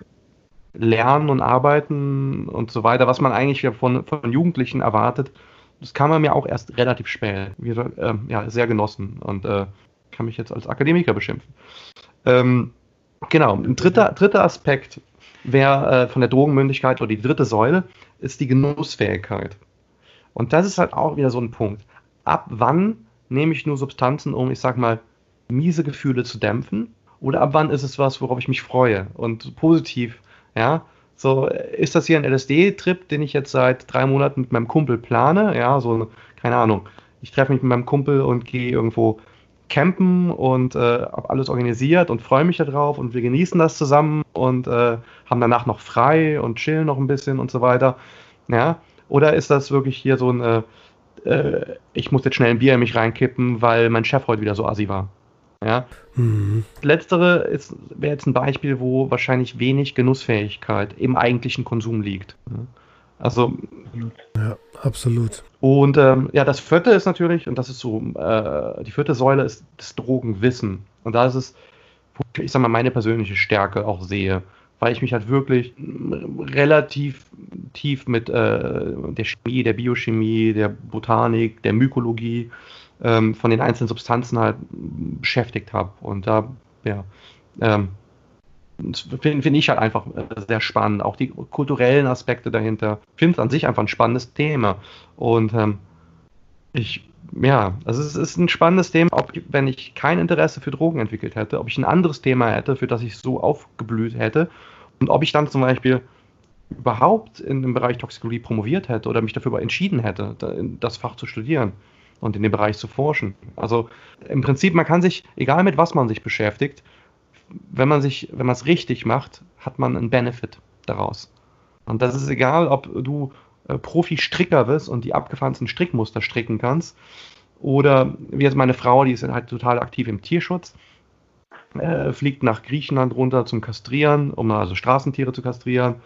Lernen und Arbeiten und so weiter, was man eigentlich von, von Jugendlichen erwartet, das kam mir auch erst relativ spät. Wieder, äh, ja, sehr genossen und äh, kann mich jetzt als Akademiker beschimpfen. Ähm, genau, ein dritter, dritter Aspekt wäre äh, von der Drogenmündigkeit oder die dritte Säule ist die Genussfähigkeit. Und das ist halt auch wieder so ein Punkt. Ab wann nehme ich nur Substanzen, um, ich sag mal, miese Gefühle zu dämpfen? Oder ab wann ist es was, worauf ich mich freue und positiv, ja? So, ist das hier ein LSD-Trip, den ich jetzt seit drei Monaten mit meinem Kumpel plane? Ja, so, keine Ahnung. Ich treffe mich mit meinem Kumpel und gehe irgendwo campen und äh, habe alles organisiert und freue mich darauf und wir genießen das zusammen und äh, haben danach noch frei und chillen noch ein bisschen und so weiter. Ja, oder ist das wirklich hier so ein, äh, äh ich muss jetzt schnell ein Bier in mich reinkippen, weil mein Chef heute wieder so assi war? Ja. Mhm. Letztere wäre jetzt ein Beispiel, wo wahrscheinlich wenig Genussfähigkeit im eigentlichen Konsum liegt. Also. Ja, absolut. Und ähm, ja, das vierte ist natürlich, und das ist so, äh, die vierte Säule ist das Drogenwissen. Und da ist es, wo ich sag mal, meine persönliche Stärke auch sehe, weil ich mich halt wirklich relativ tief mit äh, der Chemie, der Biochemie, der Botanik, der Mykologie ähm, von den einzelnen Substanzen halt beschäftigt habe. Und da, ja, ähm, finde find ich halt einfach sehr spannend. Auch die kulturellen Aspekte dahinter. Finde es an sich einfach ein spannendes Thema. Und ähm, ich, ja, also es ist ein spannendes Thema, ob wenn ich kein Interesse für Drogen entwickelt hätte, ob ich ein anderes Thema hätte, für das ich so aufgeblüht hätte und ob ich dann zum Beispiel überhaupt in dem Bereich Toxikologie promoviert hätte oder mich dafür entschieden hätte, das Fach zu studieren und in dem Bereich zu forschen. Also im Prinzip, man kann sich, egal mit was man sich beschäftigt, wenn man sich, wenn man es richtig macht, hat man einen Benefit daraus. Und das ist egal, ob du äh, Profi-Stricker bist und die abgefahrensten Strickmuster stricken kannst, oder wie jetzt meine Frau, die ist halt total aktiv im Tierschutz, äh, fliegt nach Griechenland runter zum Kastrieren, um also Straßentiere zu kastrieren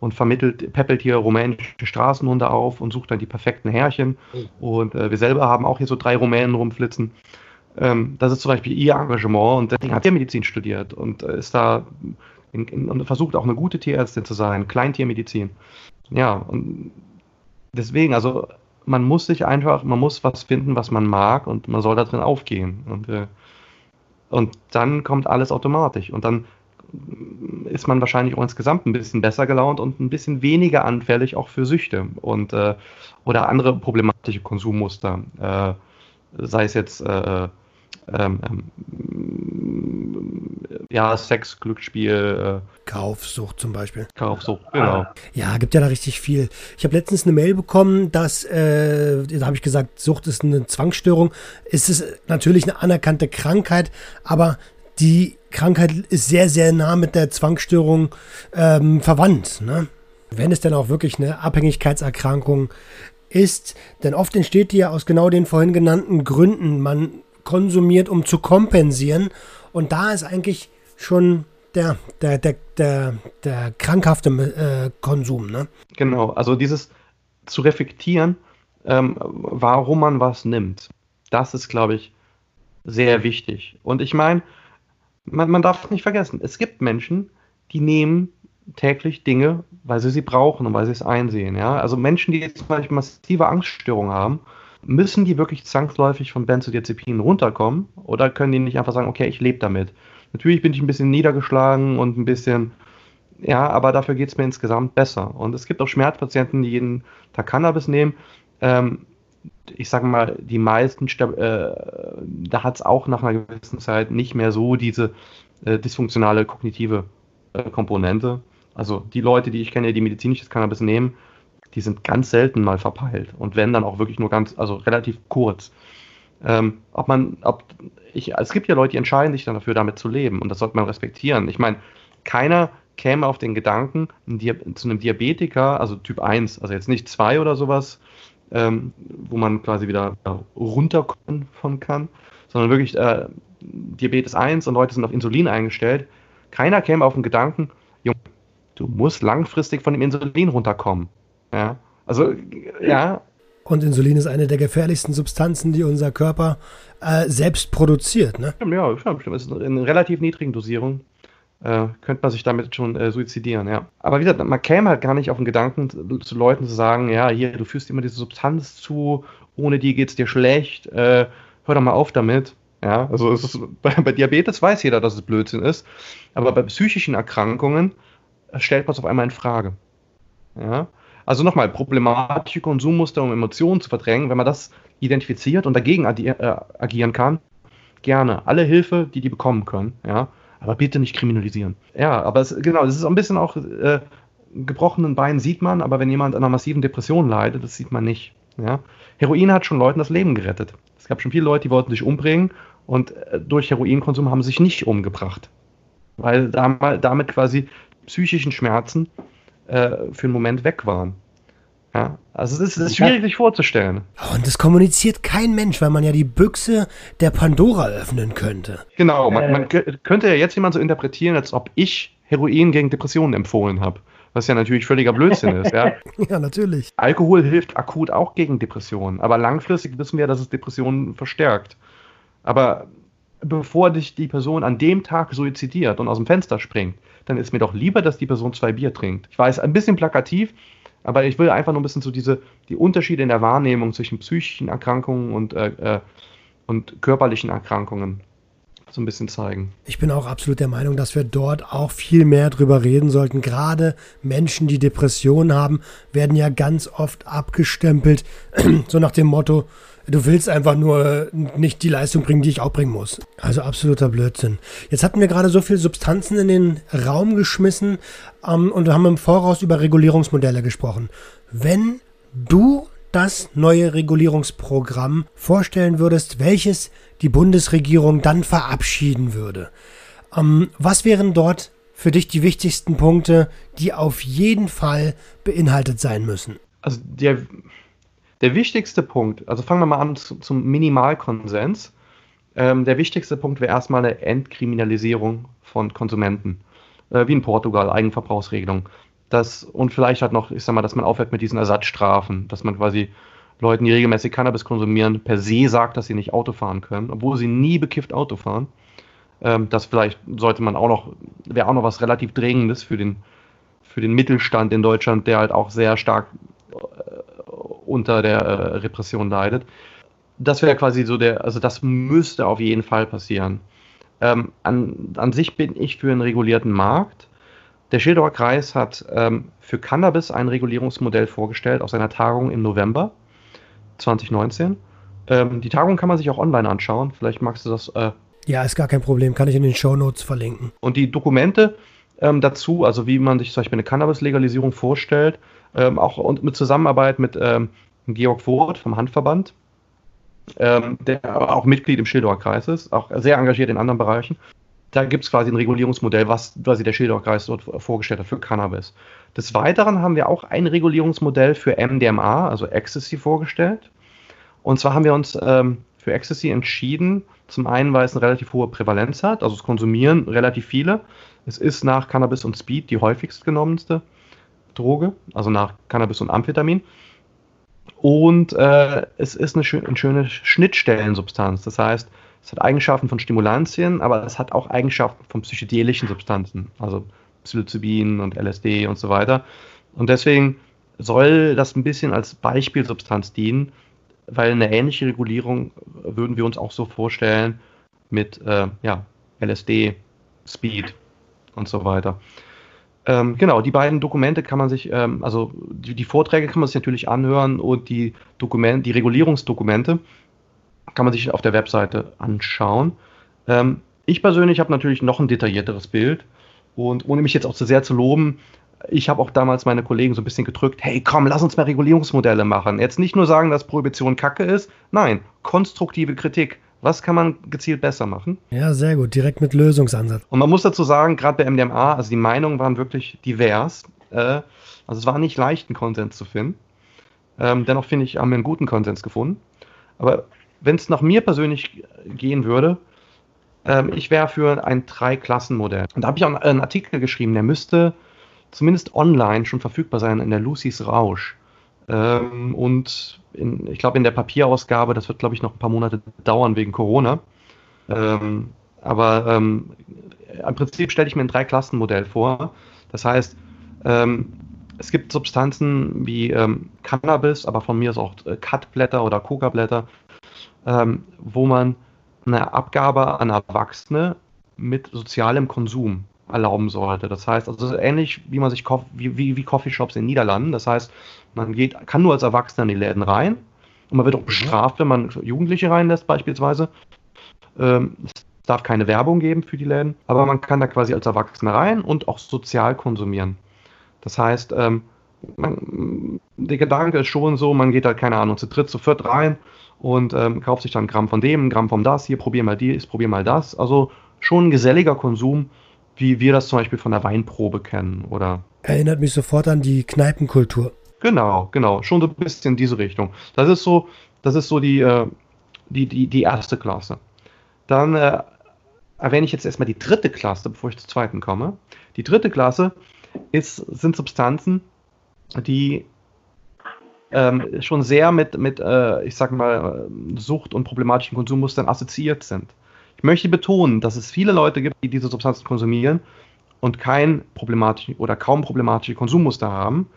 und vermittelt, peppelt hier rumänische Straßenhunde auf und sucht dann die perfekten Härchen. Oh. Und äh, wir selber haben auch hier so drei Rumänen rumflitzen. Ähm, das ist zum Beispiel ihr Engagement und deswegen hat sie Medizin studiert und äh, ist da in, in, und versucht auch eine gute Tierärztin zu sein, Kleintiermedizin. Ja, und deswegen, also man muss sich einfach, man muss was finden, was man mag und man soll da drin aufgehen. Und, äh, und dann kommt alles automatisch. Und dann ist man wahrscheinlich auch insgesamt ein bisschen besser gelaunt und ein bisschen weniger anfällig auch für Süchte und äh, oder andere problematische Konsummuster. Äh, sei es jetzt äh, ähm, ähm, ja, Sex, Glücksspiel. Äh, Kaufsucht zum Beispiel. Kaufsucht, genau. Ja, gibt ja da richtig viel. Ich habe letztens eine Mail bekommen, dass, äh, da habe ich gesagt, Sucht ist eine Zwangsstörung. Es ist natürlich eine anerkannte Krankheit, aber die Krankheit ist sehr, sehr nah mit der Zwangsstörung ähm, verwandt. Ne? Wenn es denn auch wirklich eine Abhängigkeitserkrankung ist, denn oft entsteht die ja aus genau den vorhin genannten Gründen. Man konsumiert, um zu kompensieren. Und da ist eigentlich schon der, der, der, der, der krankhafte äh, Konsum. Ne? Genau, also dieses zu reflektieren, ähm, warum man was nimmt, das ist, glaube ich, sehr wichtig. Und ich meine, man, man darf nicht vergessen, es gibt Menschen, die nehmen täglich Dinge, weil sie sie brauchen und weil sie es einsehen. Ja? Also Menschen, die jetzt Beispiel massive Angststörungen haben, Müssen die wirklich zwangsläufig von Benzodiazepinen runterkommen oder können die nicht einfach sagen, okay, ich lebe damit? Natürlich bin ich ein bisschen niedergeschlagen und ein bisschen ja, aber dafür geht es mir insgesamt besser. Und es gibt auch Schmerzpatienten, die jeden Tag Cannabis nehmen. Ähm, ich sage mal, die meisten, äh, da hat es auch nach einer gewissen Zeit nicht mehr so diese äh, dysfunktionale kognitive äh, Komponente. Also die Leute, die ich kenne, die medizinisches Cannabis nehmen, die sind ganz selten mal verpeilt und wenn dann auch wirklich nur ganz, also relativ kurz. Ähm, ob man, ob ich, es gibt ja Leute, die entscheiden sich dann dafür, damit zu leben und das sollte man respektieren. Ich meine, keiner käme auf den Gedanken, ein zu einem Diabetiker, also Typ 1, also jetzt nicht 2 oder sowas, ähm, wo man quasi wieder runterkommen von kann, sondern wirklich äh, Diabetes 1 und Leute sind auf Insulin eingestellt. Keiner käme auf den Gedanken, Junge, du musst langfristig von dem Insulin runterkommen. Ja, also, ja. Und Insulin ist eine der gefährlichsten Substanzen, die unser Körper äh, selbst produziert, ne? Ja, stimmt. Es ist in relativ niedrigen Dosierungen äh, könnte man sich damit schon äh, suizidieren, ja. Aber wie gesagt, man käme halt gar nicht auf den Gedanken, zu, zu Leuten zu sagen, ja, hier, du führst immer diese Substanz zu, ohne die geht es dir schlecht, äh, hör doch mal auf damit. Ja, also ist, bei, bei, Diabetes weiß jeder, dass es Blödsinn ist, aber bei psychischen Erkrankungen stellt man es auf einmal in Frage. Ja, also nochmal, problematische Konsummuster, um Emotionen zu verdrängen, wenn man das identifiziert und dagegen äh, agieren kann, gerne. Alle Hilfe, die die bekommen können, ja aber bitte nicht kriminalisieren. Ja, aber es, genau, das ist ein bisschen auch äh, gebrochenen Beinen sieht man, aber wenn jemand an einer massiven Depression leidet, das sieht man nicht. Ja? Heroin hat schon Leuten das Leben gerettet. Es gab schon viele Leute, die wollten sich umbringen und äh, durch Heroinkonsum haben sich nicht umgebracht. Weil damit quasi psychischen Schmerzen äh, für einen Moment weg waren. Ja, also es ist, ist schwierig, sich vorzustellen. Und das kommuniziert kein Mensch, weil man ja die Büchse der Pandora öffnen könnte. Genau, man, man könnte ja jetzt jemand so interpretieren, als ob ich Heroin gegen Depressionen empfohlen habe. Was ja natürlich völliger Blödsinn ist, ja. ja, natürlich. Alkohol hilft akut auch gegen Depressionen, aber langfristig wissen wir, dass es Depressionen verstärkt. Aber bevor dich die Person an dem Tag suizidiert und aus dem Fenster springt, dann ist mir doch lieber, dass die Person zwei Bier trinkt. Ich weiß, ein bisschen plakativ, aber ich will einfach nur ein bisschen so diese, die Unterschiede in der Wahrnehmung zwischen psychischen Erkrankungen und, äh, äh, und körperlichen Erkrankungen so ein bisschen zeigen. Ich bin auch absolut der Meinung, dass wir dort auch viel mehr drüber reden sollten. Gerade Menschen, die Depressionen haben, werden ja ganz oft abgestempelt, so nach dem Motto, du willst einfach nur nicht die Leistung bringen, die ich auch bringen muss. Also absoluter Blödsinn. Jetzt hatten wir gerade so viele Substanzen in den Raum geschmissen ähm, und wir haben im Voraus über Regulierungsmodelle gesprochen. Wenn du das neue Regulierungsprogramm vorstellen würdest, welches die Bundesregierung dann verabschieden würde, ähm, was wären dort für dich die wichtigsten Punkte, die auf jeden Fall beinhaltet sein müssen? Also der der wichtigste Punkt, also fangen wir mal an zu, zum Minimalkonsens. Ähm, der wichtigste Punkt wäre erstmal eine Entkriminalisierung von Konsumenten. Äh, wie in Portugal, Eigenverbrauchsregelung. Das, und vielleicht halt noch, ich sag mal, dass man aufhört mit diesen Ersatzstrafen, dass man quasi Leuten, die regelmäßig Cannabis konsumieren, per se sagt, dass sie nicht Auto fahren können, obwohl sie nie bekifft Auto fahren. Ähm, das vielleicht sollte man auch noch, wäre auch noch was relativ Dringendes für den, für den Mittelstand in Deutschland, der halt auch sehr stark unter der äh, Repression leidet. Das wäre quasi so der, also das müsste auf jeden Fall passieren. Ähm, an, an sich bin ich für einen regulierten Markt. Der Schildauer Kreis hat ähm, für Cannabis ein Regulierungsmodell vorgestellt auf seiner Tagung im November 2019. Ähm, die Tagung kann man sich auch online anschauen. Vielleicht magst du das. Äh, ja, ist gar kein Problem. Kann ich in den Show Notes verlinken. Und die Dokumente ähm, dazu, also wie man sich zum Beispiel eine Cannabis-Legalisierung vorstellt, ähm, auch und mit Zusammenarbeit mit ähm, Georg Voth vom Handverband, ähm, der auch Mitglied im Schildauer Kreis ist, auch sehr engagiert in anderen Bereichen. Da gibt es quasi ein Regulierungsmodell, was quasi der Schildauer Kreis dort vorgestellt hat für Cannabis. Des Weiteren haben wir auch ein Regulierungsmodell für MDMA, also Ecstasy, vorgestellt. Und zwar haben wir uns ähm, für Ecstasy entschieden, zum einen, weil es eine relativ hohe Prävalenz hat, also es konsumieren relativ viele. Es ist nach Cannabis und Speed die häufigst genommenste Droge, also nach Cannabis und Amphetamin. Und äh, es ist eine, schön, eine schöne Schnittstellensubstanz. Das heißt, es hat Eigenschaften von Stimulantien, aber es hat auch Eigenschaften von psychedelischen Substanzen, also Psilocybin und LSD und so weiter. Und deswegen soll das ein bisschen als Beispielsubstanz dienen, weil eine ähnliche Regulierung würden wir uns auch so vorstellen mit äh, ja, LSD, Speed und so weiter. Ähm, genau, die beiden Dokumente kann man sich, ähm, also die, die, Vorträge kann man sich natürlich anhören und die Dokumente, die Regulierungsdokumente kann man sich auf der Webseite anschauen. Ähm, ich persönlich habe natürlich noch ein detaillierteres Bild und ohne mich jetzt auch zu sehr zu loben, ich habe auch damals meine Kollegen so ein bisschen gedrückt, hey komm, lass uns mal Regulierungsmodelle machen. Jetzt nicht nur sagen, dass Prohibition Kacke ist, nein, konstruktive Kritik. Was kann man gezielt besser machen? Ja, sehr gut, direkt mit Lösungsansatz. Und man muss dazu sagen, gerade bei MDMA, also die Meinungen waren wirklich divers. Äh, also es war nicht leicht, einen Konsens zu finden. Ähm, dennoch finde ich, haben wir einen guten Konsens gefunden. Aber wenn es nach mir persönlich gehen würde, ähm, ich wäre für ein Drei-Klassen-Modell. Und da habe ich auch einen Artikel geschrieben, der müsste zumindest online schon verfügbar sein in der Lucy's Rausch. Ähm, und in, ich glaube, in der Papierausgabe, das wird, glaube ich, noch ein paar Monate dauern wegen Corona. Ähm, aber ähm, im Prinzip stelle ich mir ein Drei-Klassen-Modell vor. Das heißt, ähm, es gibt Substanzen wie ähm, Cannabis, aber von mir ist auch äh, Cut-Blätter oder Coca-Blätter, ähm, wo man eine Abgabe an Erwachsene mit sozialem Konsum erlauben sollte. Das heißt, also ähnlich wie man sich wie, wie, wie Coffeeshops in den Niederlanden. Das heißt, man geht, kann nur als Erwachsener in die Läden rein und man wird auch mhm. bestraft, wenn man Jugendliche reinlässt beispielsweise. Ähm, es darf keine Werbung geben für die Läden, aber man kann da quasi als Erwachsener rein und auch sozial konsumieren. Das heißt, ähm, man, der Gedanke ist schon so, man geht halt, keine Ahnung, zu dritt, zu viert rein und ähm, kauft sich dann ein Gramm von dem, ein Gramm von das, hier probier mal dies, probier mal das. Also schon ein geselliger Konsum, wie wir das zum Beispiel von der Weinprobe kennen, oder? Erinnert mich sofort an die Kneipenkultur. Genau, genau, schon so ein bisschen in diese Richtung. Das ist so, das ist so die, äh, die, die, die erste Klasse. Dann äh, erwähne ich jetzt erstmal die dritte Klasse, bevor ich zur zweiten komme. Die dritte Klasse ist, sind Substanzen, die ähm, schon sehr mit, mit äh, ich sag mal, Sucht und problematischen Konsummustern assoziiert sind. Ich möchte betonen, dass es viele Leute gibt, die diese Substanzen konsumieren und kein problematischen oder kaum problematische Konsummuster haben.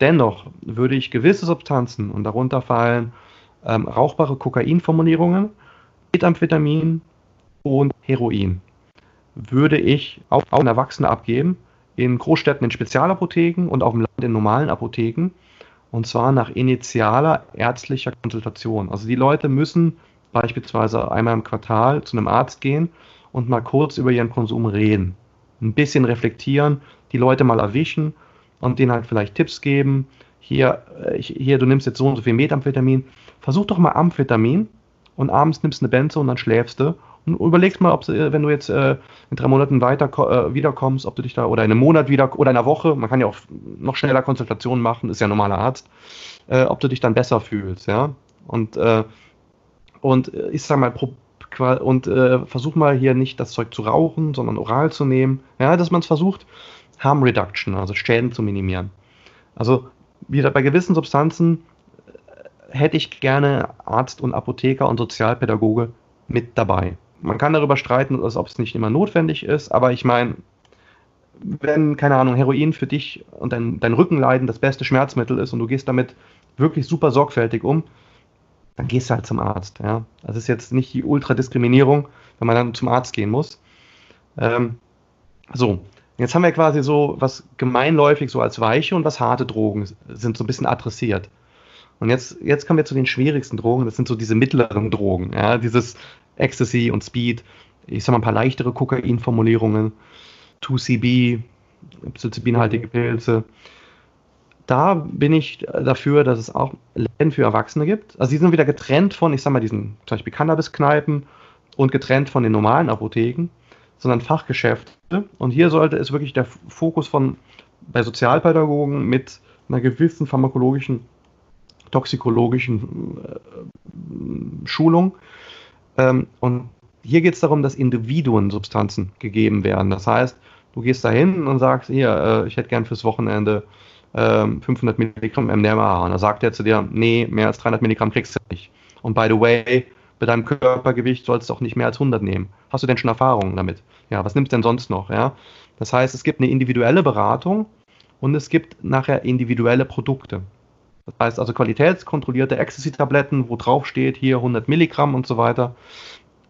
Dennoch würde ich gewisse Substanzen, und darunter fallen ähm, rauchbare Kokainformulierungen, Methamphetamin und Heroin, würde ich auch an Erwachsene abgeben, in Großstädten in Spezialapotheken und auf dem Land in normalen Apotheken, und zwar nach initialer ärztlicher Konsultation. Also die Leute müssen beispielsweise einmal im Quartal zu einem Arzt gehen und mal kurz über ihren Konsum reden. Ein bisschen reflektieren, die Leute mal erwischen und denen halt vielleicht Tipps geben. Hier, äh, hier, du nimmst jetzt so und so viel Methamphetamin. Versuch doch mal Amphetamin und abends nimmst eine Benze und dann schläfst du. Und überlegst mal, ob wenn du jetzt äh, in drei Monaten weiter äh, wiederkommst, ob du dich da oder in einem Monat wieder oder in einer Woche, man kann ja auch noch schneller Konsultationen machen, ist ja ein normaler Arzt, äh, ob du dich dann besser fühlst, ja. Und äh, und äh, ich sag mal, und äh, versuch mal hier nicht das Zeug zu rauchen, sondern oral zu nehmen. Ja, dass man es versucht, Harm Reduction, also Schäden zu minimieren. Also wieder bei gewissen Substanzen äh, hätte ich gerne Arzt und Apotheker und Sozialpädagoge mit dabei. Man kann darüber streiten, ob es nicht immer notwendig ist, aber ich meine, wenn, keine Ahnung, Heroin für dich und dein, dein Rückenleiden das beste Schmerzmittel ist und du gehst damit wirklich super sorgfältig um, dann gehst du halt zum Arzt. Ja? Das ist jetzt nicht die Ultradiskriminierung, wenn man dann zum Arzt gehen muss. Ähm, so, jetzt haben wir quasi so was gemeinläufig so als weiche und was harte Drogen sind so ein bisschen adressiert. Und jetzt, jetzt kommen wir zu den schwierigsten Drogen, das sind so diese mittleren Drogen, ja, dieses Ecstasy und Speed, ich sag mal ein paar leichtere Kokainformulierungen, 2CB, psilocybinhaltige Pilze, da bin ich dafür, dass es auch Läden für Erwachsene gibt. Also die sind wieder getrennt von, ich sag mal, diesen zum Beispiel Cannabis-Kneipen und getrennt von den normalen Apotheken, sondern Fachgeschäfte. Und hier sollte es wirklich der Fokus von bei Sozialpädagogen mit einer gewissen pharmakologischen, toxikologischen äh, Schulung. Ähm, und hier geht es darum, dass Individuen Substanzen gegeben werden. Das heißt, du gehst da hin und sagst, hier, äh, ich hätte gern fürs Wochenende 500 ähm, Milligramm MDMA. Und da sagt er zu dir, nee, mehr als 300 Milligramm kriegst du nicht. Und by the way, bei deinem Körpergewicht sollst du auch nicht mehr als 100 nehmen. Hast du denn schon Erfahrungen damit? Ja, was nimmst du denn sonst noch? Ja, das heißt, es gibt eine individuelle Beratung und es gibt nachher individuelle Produkte. Das heißt also qualitätskontrollierte Ecstasy-Tabletten, wo drauf steht, hier 100 Milligramm und so weiter.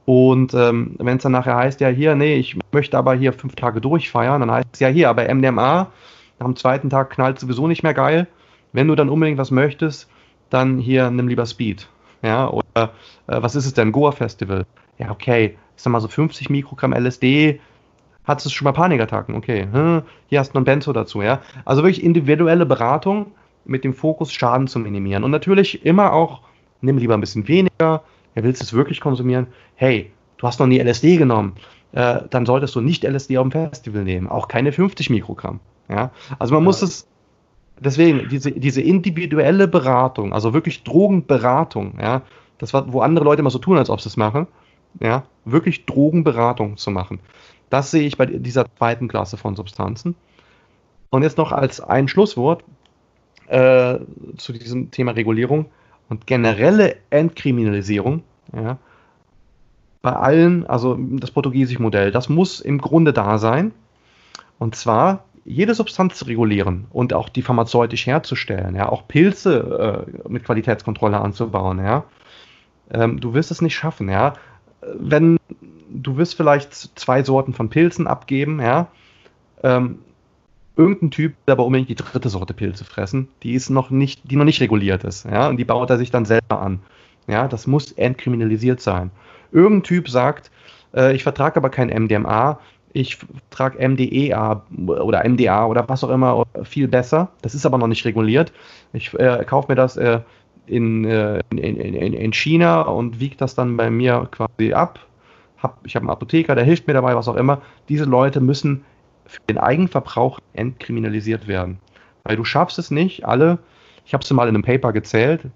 Und ähm, wenn es dann nachher heißt, ja hier, nee, ich möchte aber hier fünf Tage durchfeiern, dann heißt es ja hier, aber MDMA, am zweiten Tag knallt sowieso nicht mehr geil. Wenn du dann unbedingt was möchtest, dann hier nimm lieber Speed. Ja, oder äh, was ist es denn? Goa Festival. Ja, okay, ich sag mal so 50 Mikrogramm LSD, hattest du schon mal Panikattacken, okay. Hm, hier hast du noch ein Benzo dazu, ja. Also wirklich individuelle Beratung mit dem Fokus, Schaden zu minimieren. Und natürlich immer auch, nimm lieber ein bisschen weniger, ja, willst du es wirklich konsumieren? Hey, du hast noch nie LSD genommen, äh, dann solltest du nicht LSD auf dem Festival nehmen, auch keine 50 Mikrogramm. Ja? Also man ja. muss es, deswegen, diese, diese individuelle Beratung, also wirklich Drogenberatung, ja, das war, wo andere Leute immer so tun, als ob sie es machen, ja, wirklich Drogenberatung zu machen. Das sehe ich bei dieser zweiten Klasse von Substanzen. Und jetzt noch als ein Schlusswort äh, zu diesem Thema Regulierung und generelle Entkriminalisierung. Ja, bei allen, also das portugiesische Modell, das muss im Grunde da sein. Und zwar jede Substanz zu regulieren und auch die pharmazeutisch herzustellen, ja, auch Pilze äh, mit Qualitätskontrolle anzubauen, ja. Ähm, du wirst es nicht schaffen, ja. Wenn du wirst vielleicht zwei Sorten von Pilzen abgeben, ja. Ähm, irgendein Typ, der aber unbedingt die dritte Sorte Pilze fressen, die ist noch nicht, die noch nicht reguliert ist, ja, und die baut er sich dann selber an. Ja, das muss entkriminalisiert sein. Irgendein Typ sagt, äh, ich vertrage aber kein MDMA, ich trage MDEA oder MDA oder was auch immer viel besser. Das ist aber noch nicht reguliert. Ich äh, kaufe mir das äh, in, äh, in, in, in, China und wiege das dann bei mir quasi ab. Hab, ich habe einen Apotheker, der hilft mir dabei, was auch immer. Diese Leute müssen für den Eigenverbrauch entkriminalisiert werden. Weil du schaffst es nicht, alle, ich habe es mal in einem Paper gezählt,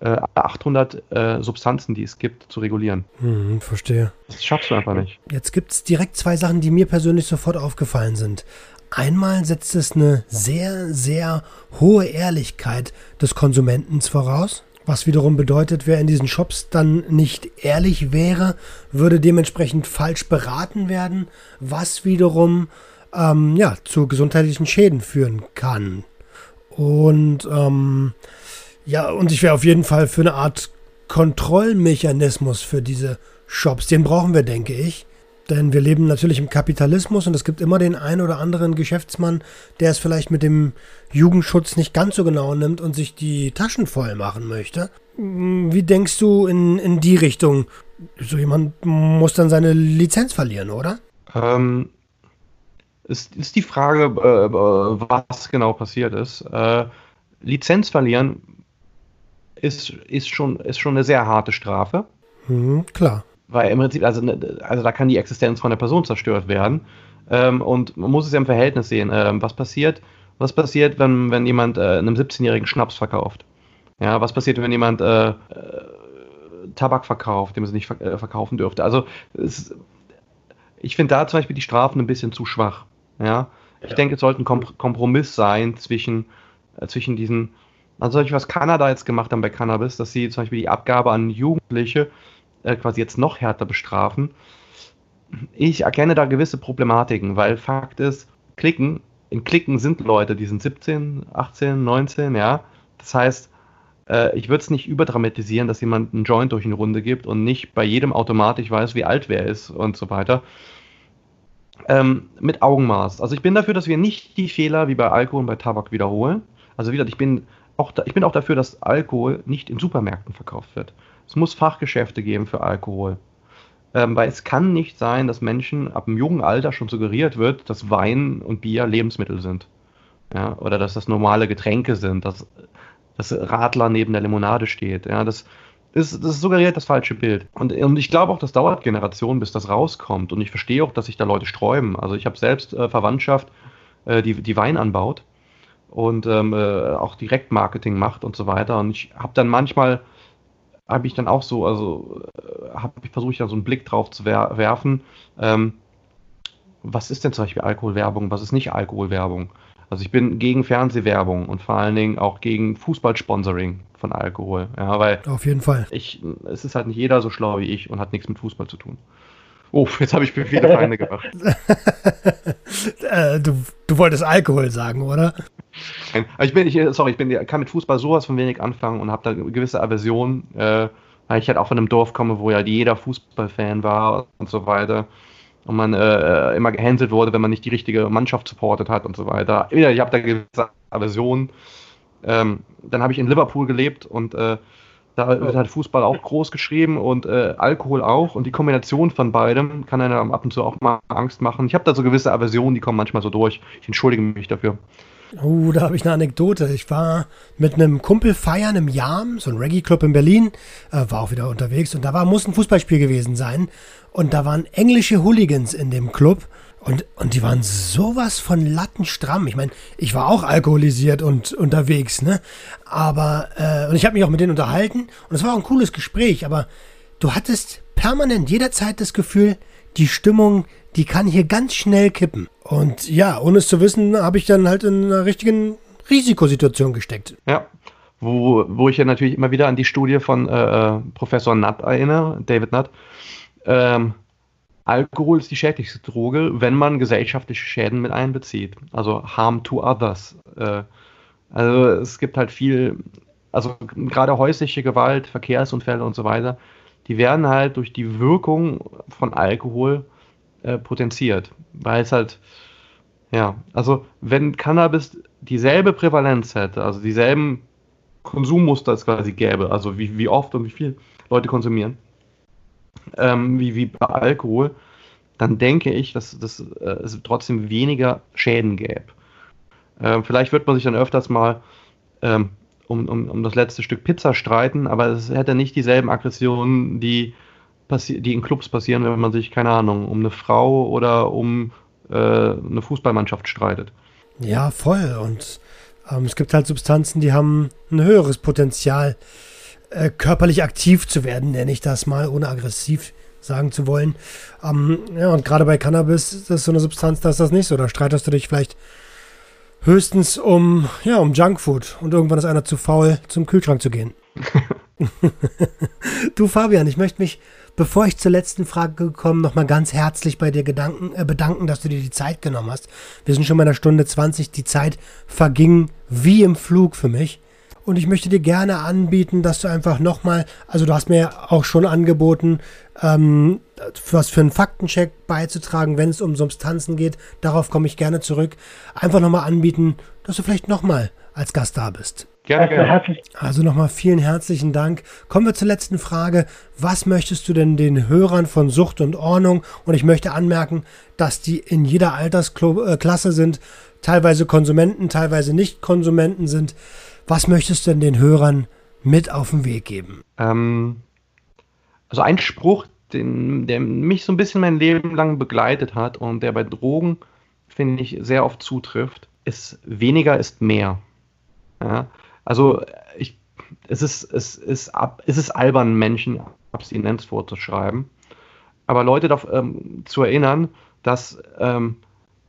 äh, 800 äh, Substanzen, die es gibt, zu regulieren. Hm, verstehe. Das schaffst du einfach nicht. Jetzt gibt es direkt zwei Sachen, die mir persönlich sofort aufgefallen sind. Einmal setzt es eine sehr, sehr hohe Ehrlichkeit des Konsumenten voraus. Was wiederum bedeutet, wer in diesen Shops dann nicht ehrlich wäre, würde dementsprechend falsch beraten werden, was wiederum ähm, ja, zu gesundheitlichen Schäden führen kann. Und ähm, ja, und ich wäre auf jeden Fall für eine Art Kontrollmechanismus für diese Shops. Den brauchen wir, denke ich. Denn wir leben natürlich im Kapitalismus und es gibt immer den einen oder anderen Geschäftsmann, der es vielleicht mit dem Jugendschutz nicht ganz so genau nimmt und sich die Taschen voll machen möchte. Wie denkst du in, in die Richtung? So jemand muss dann seine Lizenz verlieren, oder? Ähm, ist, ist die Frage, äh, was genau passiert ist. Äh, Lizenz verlieren ist, ist, schon, ist schon eine sehr harte Strafe. Mhm, klar. Weil im Prinzip, also, ne, also da kann die Existenz von der Person zerstört werden. Ähm, und man muss es ja im Verhältnis sehen. Ähm, was passiert? Was passiert, wenn, wenn jemand äh, einem 17-jährigen Schnaps verkauft? Ja, was passiert, wenn jemand äh, äh, Tabak verkauft, den man nicht äh, verkaufen dürfte? Also es, ich finde da zum Beispiel die Strafen ein bisschen zu schwach. Ja, ich ja. denke, es sollte ein Kompromiss sein zwischen, äh, zwischen diesen also was Kanada jetzt gemacht haben bei Cannabis, dass sie zum Beispiel die Abgabe an Jugendliche äh, quasi jetzt noch härter bestrafen. Ich erkenne da gewisse Problematiken, weil Fakt ist, Klicken, in Klicken sind Leute, die sind 17, 18, 19, ja. Das heißt, äh, ich würde es nicht überdramatisieren, dass jemand einen Joint durch eine Runde gibt und nicht bei jedem automatisch weiß, wie alt wer ist und so weiter. Ähm, mit Augenmaß. Also ich bin dafür, dass wir nicht die Fehler wie bei Alkohol und bei Tabak wiederholen. Also wieder, ich bin auch da, ich bin auch dafür, dass Alkohol nicht in Supermärkten verkauft wird. Es muss Fachgeschäfte geben für Alkohol. Ähm, weil es kann nicht sein, dass Menschen ab einem jungen Alter schon suggeriert wird, dass Wein und Bier Lebensmittel sind. Ja, oder dass das normale Getränke sind, dass das Radler neben der Limonade steht. Ja, das, ist, das suggeriert das falsche Bild. Und, und ich glaube auch, das dauert Generationen, bis das rauskommt. Und ich verstehe auch, dass sich da Leute sträuben. Also ich habe selbst äh, Verwandtschaft, äh, die, die Wein anbaut und ähm, äh, auch Direktmarketing macht und so weiter. Und ich habe dann manchmal, habe ich dann auch so, also äh, habe ich versucht, da so einen Blick drauf zu wer werfen. Ähm, was ist denn zum Beispiel Alkoholwerbung? Was ist nicht Alkoholwerbung? Also ich bin gegen Fernsehwerbung und vor allen Dingen auch gegen Fußballsponsoring von Alkohol. Ja, weil auf jeden Fall. Ich, es ist halt nicht jeder so schlau wie ich und hat nichts mit Fußball zu tun. Oh, jetzt habe ich mir viele Feinde gemacht. äh, du, du wolltest Alkohol sagen, oder? Ich bin, ich, sorry, ich bin, kann mit Fußball sowas von wenig anfangen und habe da gewisse Aversion. Äh, weil ich halt auch von einem Dorf komme, wo ja jeder Fußballfan war und so weiter. Und man äh, immer gehänselt wurde, wenn man nicht die richtige Mannschaft supportet hat und so weiter. Ich habe da gewisse Aversionen. Ähm, dann habe ich in Liverpool gelebt und äh, da wird halt Fußball auch groß geschrieben und äh, Alkohol auch. Und die Kombination von beidem kann einem ab und zu auch mal Angst machen. Ich habe da so gewisse Aversionen, die kommen manchmal so durch. Ich entschuldige mich dafür. Oh, da habe ich eine Anekdote. Ich war mit einem Kumpel feiern im Jam, so ein Reggae-Club in Berlin, äh, war auch wieder unterwegs und da war, muss ein Fußballspiel gewesen sein. Und da waren englische Hooligans in dem Club und, und die waren sowas von lattenstramm. Ich meine, ich war auch alkoholisiert und unterwegs, ne? Aber, äh, und ich habe mich auch mit denen unterhalten und es war auch ein cooles Gespräch, aber du hattest permanent jederzeit das Gefühl, die Stimmung, die kann hier ganz schnell kippen. Und ja, ohne es zu wissen, habe ich dann halt in einer richtigen Risikosituation gesteckt. Ja, wo, wo ich ja natürlich immer wieder an die Studie von äh, äh Professor Nutt erinnere, David Nutt. Ähm, Alkohol ist die schädlichste Droge, wenn man gesellschaftliche Schäden mit einbezieht. Also Harm to others. Äh, also es gibt halt viel, also gerade häusliche Gewalt, Verkehrsunfälle und so weiter, die werden halt durch die Wirkung von Alkohol äh, potenziert. Weil es halt, ja, also wenn Cannabis dieselbe Prävalenz hätte, also dieselben Konsummuster es quasi gäbe, also wie, wie oft und wie viel Leute konsumieren, ähm, wie, wie bei Alkohol, dann denke ich, dass, dass äh, es trotzdem weniger Schäden gäbe. Ähm, vielleicht wird man sich dann öfters mal ähm, um, um, um das letzte Stück Pizza streiten, aber es hätte nicht dieselben Aggressionen, die, die in Clubs passieren, wenn man sich, keine Ahnung, um eine Frau oder um äh, eine Fußballmannschaft streitet. Ja, voll. Und ähm, es gibt halt Substanzen, die haben ein höheres Potenzial, äh, körperlich aktiv zu werden, nenne ich das mal, ohne aggressiv sagen zu wollen. Ähm, ja, und gerade bei Cannabis ist das so eine Substanz, da ist das nicht so. Da streitest du dich vielleicht höchstens um, ja, um Junkfood und irgendwann ist einer zu faul, zum Kühlschrank zu gehen. du Fabian, ich möchte mich, bevor ich zur letzten Frage komme, nochmal ganz herzlich bei dir Gedanken, äh, bedanken, dass du dir die Zeit genommen hast. Wir sind schon bei einer Stunde 20, die Zeit verging wie im Flug für mich. Und ich möchte dir gerne anbieten, dass du einfach nochmal, also du hast mir auch schon angeboten, ähm, was für einen Faktencheck beizutragen, wenn es um Substanzen geht. Darauf komme ich gerne zurück. Einfach nochmal anbieten, dass du vielleicht nochmal als Gast da bist. Gerne, gerne. Also nochmal vielen herzlichen Dank. Kommen wir zur letzten Frage. Was möchtest du denn den Hörern von Sucht und Ordnung? Und ich möchte anmerken, dass die in jeder Altersklasse sind, teilweise Konsumenten, teilweise nicht Konsumenten sind. Was möchtest du denn den Hörern mit auf den Weg geben? Ähm, also ein Spruch, den, der mich so ein bisschen mein Leben lang begleitet hat und der bei Drogen, finde ich, sehr oft zutrifft, ist weniger ist mehr. Ja? Also ich, es, ist, es, ist ab, es ist albern, Menschen Abstinenz vorzuschreiben. Aber Leute darauf ähm, zu erinnern, dass ähm,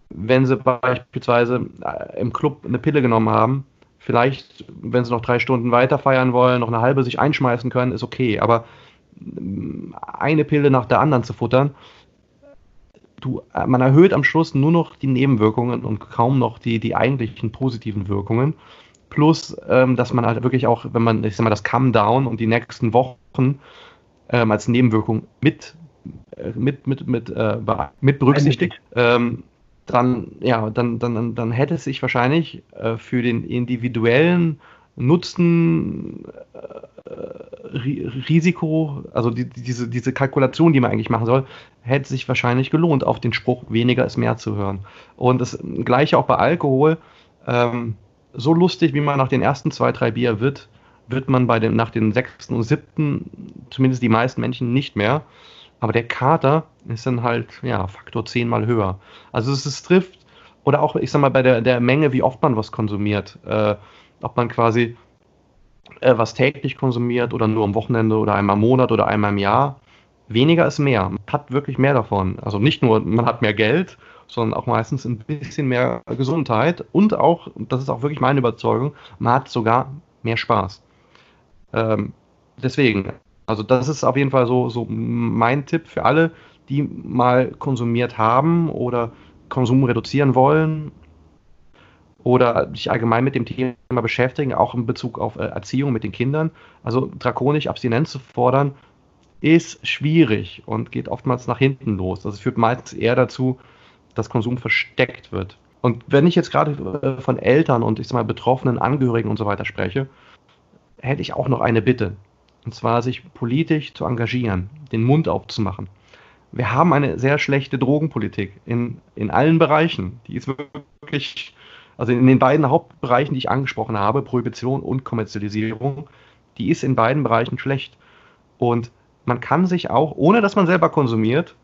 wenn sie beispielsweise äh, im Club eine Pille genommen haben, vielleicht, wenn sie noch drei Stunden weiter feiern wollen, noch eine halbe sich einschmeißen können, ist okay. Aber mm, eine Pille nach der anderen zu futtern, du, äh, man erhöht am Schluss nur noch die Nebenwirkungen und kaum noch die, die eigentlichen positiven Wirkungen. Plus, ähm, dass man halt wirklich auch, wenn man, ich sag mal, das Come Down und die nächsten Wochen ähm, als Nebenwirkung mit, äh, mit, mit, mit, äh, mit berücksichtigt, ähm, dann, ja, dann, dann, dann hätte es sich wahrscheinlich äh, für den individuellen Nutzen, äh, Risiko, also die, diese, diese Kalkulation, die man eigentlich machen soll, hätte sich wahrscheinlich gelohnt, auf den Spruch weniger ist mehr zu hören. Und das gleiche auch bei Alkohol. Ähm, so lustig, wie man nach den ersten zwei, drei Bier wird, wird man bei dem, nach den sechsten und siebten, zumindest die meisten Menschen, nicht mehr. Aber der Kater ist dann halt, ja, Faktor zehnmal höher. Also es, es trifft, oder auch, ich sag mal, bei der, der Menge, wie oft man was konsumiert. Äh, ob man quasi äh, was täglich konsumiert oder nur am Wochenende oder einmal im Monat oder einmal im Jahr. Weniger ist mehr. Man hat wirklich mehr davon. Also nicht nur, man hat mehr Geld, sondern auch meistens ein bisschen mehr Gesundheit und auch, das ist auch wirklich meine Überzeugung, man hat sogar mehr Spaß. Ähm, deswegen, also das ist auf jeden Fall so, so mein Tipp für alle, die mal konsumiert haben oder Konsum reduzieren wollen oder sich allgemein mit dem Thema beschäftigen, auch in Bezug auf äh, Erziehung mit den Kindern. Also drakonisch Abstinenz zu fordern, ist schwierig und geht oftmals nach hinten los. Das führt meistens eher dazu, dass Konsum versteckt wird. Und wenn ich jetzt gerade äh, von Eltern und ich sag mal betroffenen Angehörigen und so weiter spreche, hätte ich auch noch eine Bitte. Und zwar sich politisch zu engagieren, den Mund aufzumachen. Wir haben eine sehr schlechte Drogenpolitik in, in allen Bereichen. Die ist wirklich, also in den beiden Hauptbereichen, die ich angesprochen habe, Prohibition und Kommerzialisierung, die ist in beiden Bereichen schlecht. Und man kann sich auch, ohne dass man selber konsumiert,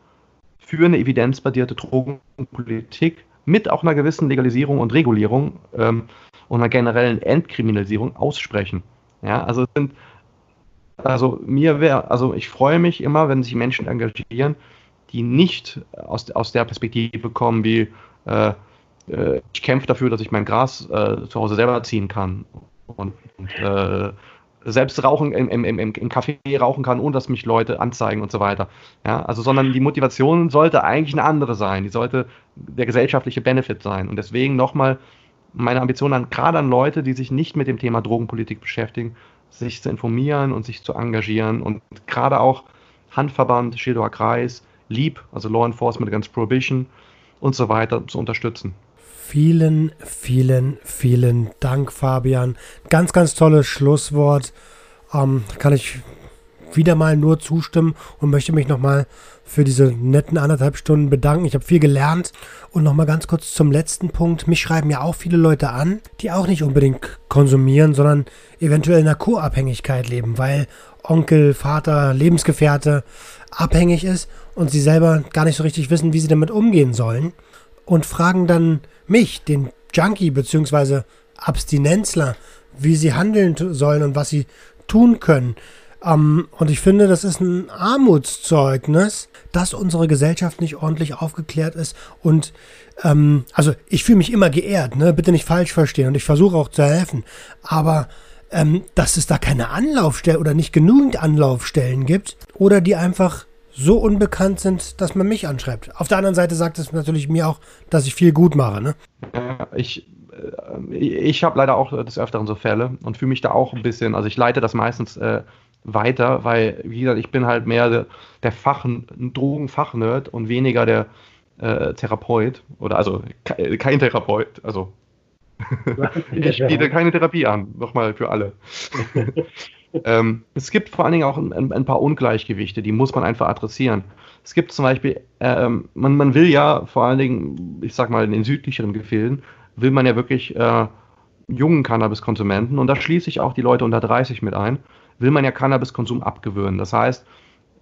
für eine evidenzbasierte Drogenpolitik mit auch einer gewissen Legalisierung und Regulierung ähm, und einer generellen Entkriminalisierung aussprechen. Ja, also sind, also mir wäre, also ich freue mich immer, wenn sich Menschen engagieren, die nicht aus, aus der Perspektive kommen wie äh, äh, ich kämpfe dafür, dass ich mein Gras äh, zu Hause selber ziehen kann und, und äh, selbst rauchen im, im, im, im Café rauchen kann, ohne dass mich Leute anzeigen und so weiter. Ja, also, sondern die Motivation sollte eigentlich eine andere sein. Die sollte der gesellschaftliche Benefit sein. Und deswegen nochmal meine Ambition an, gerade an Leute, die sich nicht mit dem Thema Drogenpolitik beschäftigen, sich zu informieren und sich zu engagieren und gerade auch Handverband, Schildower Kreis, LEAP, also Law Enforcement Against Prohibition und so weiter zu unterstützen. Vielen, vielen, vielen Dank, Fabian. Ganz, ganz tolles Schlusswort. Ähm, kann ich wieder mal nur zustimmen und möchte mich nochmal für diese netten anderthalb Stunden bedanken. Ich habe viel gelernt. Und nochmal ganz kurz zum letzten Punkt. Mich schreiben ja auch viele Leute an, die auch nicht unbedingt konsumieren, sondern eventuell in einer Co-Abhängigkeit leben, weil Onkel, Vater, Lebensgefährte abhängig ist und sie selber gar nicht so richtig wissen, wie sie damit umgehen sollen. Und fragen dann mich, den Junkie bzw. Abstinenzler, wie sie handeln sollen und was sie tun können. Ähm, und ich finde, das ist ein Armutszeugnis, dass unsere Gesellschaft nicht ordentlich aufgeklärt ist. Und ähm, also ich fühle mich immer geehrt, ne? Bitte nicht falsch verstehen. Und ich versuche auch zu helfen. Aber ähm, dass es da keine Anlaufstellen oder nicht genügend Anlaufstellen gibt oder die einfach so unbekannt sind, dass man mich anschreibt. Auf der anderen Seite sagt es natürlich mir auch, dass ich viel gut mache. Ne? Ich äh, ich habe leider auch des Öfteren so Fälle und fühle mich da auch ein bisschen, also ich leite das meistens äh, weiter, weil, wie gesagt, ich bin halt mehr der, der Fach, Drogenfachnerd und weniger der äh, Therapeut oder also kein Therapeut, also ich biete keine Therapie an, nochmal für alle. ähm, es gibt vor allen Dingen auch ein, ein, paar Ungleichgewichte, die muss man einfach adressieren. Es gibt zum Beispiel, ähm, man, man will ja vor allen Dingen, ich sag mal, in den südlicheren Gefilden, will man ja wirklich äh, jungen Cannabiskonsumenten, und da schließe ich auch die Leute unter 30 mit ein, will man ja Cannabiskonsum abgewöhnen. Das heißt,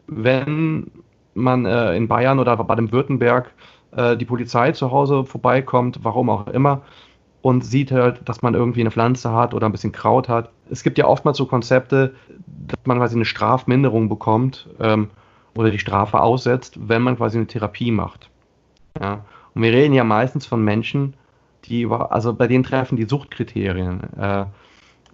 wenn man äh, in Bayern oder Baden-Württemberg äh, die Polizei zu Hause vorbeikommt, warum auch immer, und sieht halt, dass man irgendwie eine Pflanze hat oder ein bisschen Kraut hat. Es gibt ja oftmals so Konzepte, dass man quasi eine Strafminderung bekommt ähm, oder die Strafe aussetzt, wenn man quasi eine Therapie macht. Ja. Und wir reden ja meistens von Menschen, die also bei denen treffen die Suchtkriterien äh,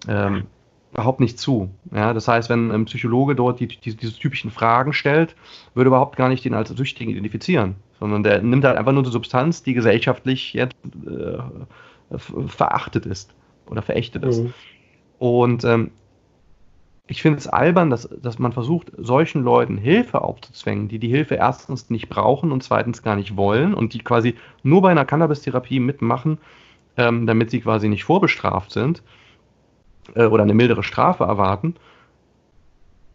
ähm, überhaupt nicht zu. Ja, das heißt, wenn ein Psychologe dort die, die, diese typischen Fragen stellt, würde überhaupt gar nicht den als Süchtigen identifizieren, sondern der nimmt halt einfach nur eine Substanz, die gesellschaftlich jetzt äh, verachtet ist oder verächtet ist. Mhm. Und ähm, ich finde es albern, dass, dass man versucht, solchen Leuten Hilfe aufzuzwängen, die die Hilfe erstens nicht brauchen und zweitens gar nicht wollen und die quasi nur bei einer Cannabis-Therapie mitmachen, ähm, damit sie quasi nicht vorbestraft sind äh, oder eine mildere Strafe erwarten.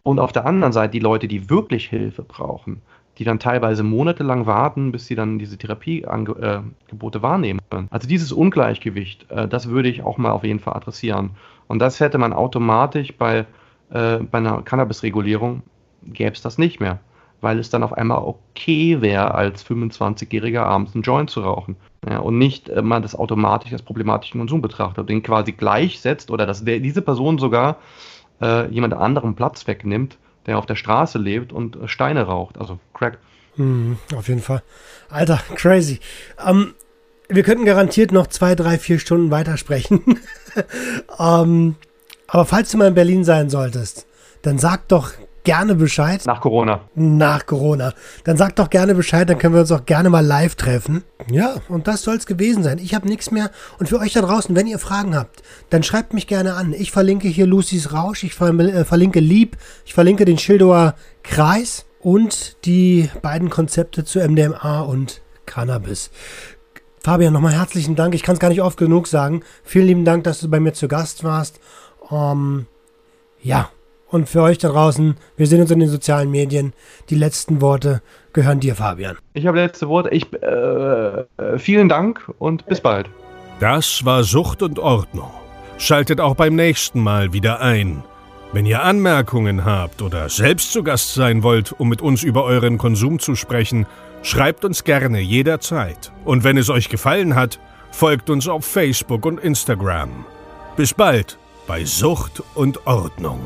Und auf der anderen Seite die Leute, die wirklich Hilfe brauchen, die dann teilweise monatelang warten, bis sie dann diese Therapieangebote äh, wahrnehmen können. Also dieses Ungleichgewicht, äh, das würde ich auch mal auf jeden Fall adressieren. Und das hätte man automatisch bei, äh, bei einer Cannabis-Regulierung, gäbe es das nicht mehr, weil es dann auf einmal okay wäre, als 25-Jähriger abends einen Joint zu rauchen. Ja, und nicht äh, man das automatisch als problematischen Konsum betrachtet, den quasi gleichsetzt oder dass der, diese Person sogar äh, jemand anderen Platz wegnimmt, der auf der Straße lebt und äh, Steine raucht, also Crack. Hm, auf jeden Fall. Alter, crazy. Ähm, wir könnten garantiert noch zwei, drei, vier Stunden weitersprechen. ähm, aber falls du mal in Berlin sein solltest, dann sag doch gerne Bescheid. Nach Corona. Nach Corona. Dann sagt doch gerne Bescheid, dann können wir uns auch gerne mal live treffen. Ja, und das soll es gewesen sein. Ich habe nichts mehr. Und für euch da draußen, wenn ihr Fragen habt, dann schreibt mich gerne an. Ich verlinke hier Lucy's Rausch, ich äh, verlinke Lieb, ich verlinke den Schildower Kreis und die beiden Konzepte zu MDMA und Cannabis. Fabian, nochmal herzlichen Dank. Ich kann es gar nicht oft genug sagen. Vielen lieben Dank, dass du bei mir zu Gast warst. Ähm, ja, und für euch da draußen, wir sehen uns in den sozialen Medien. Die letzten Worte gehören dir, Fabian. Ich habe letzte Worte. Ich, äh, äh, vielen Dank und bis bald. Das war Sucht und Ordnung. Schaltet auch beim nächsten Mal wieder ein. Wenn ihr Anmerkungen habt oder selbst zu Gast sein wollt, um mit uns über euren Konsum zu sprechen, schreibt uns gerne jederzeit. Und wenn es euch gefallen hat, folgt uns auf Facebook und Instagram. Bis bald bei Sucht und Ordnung.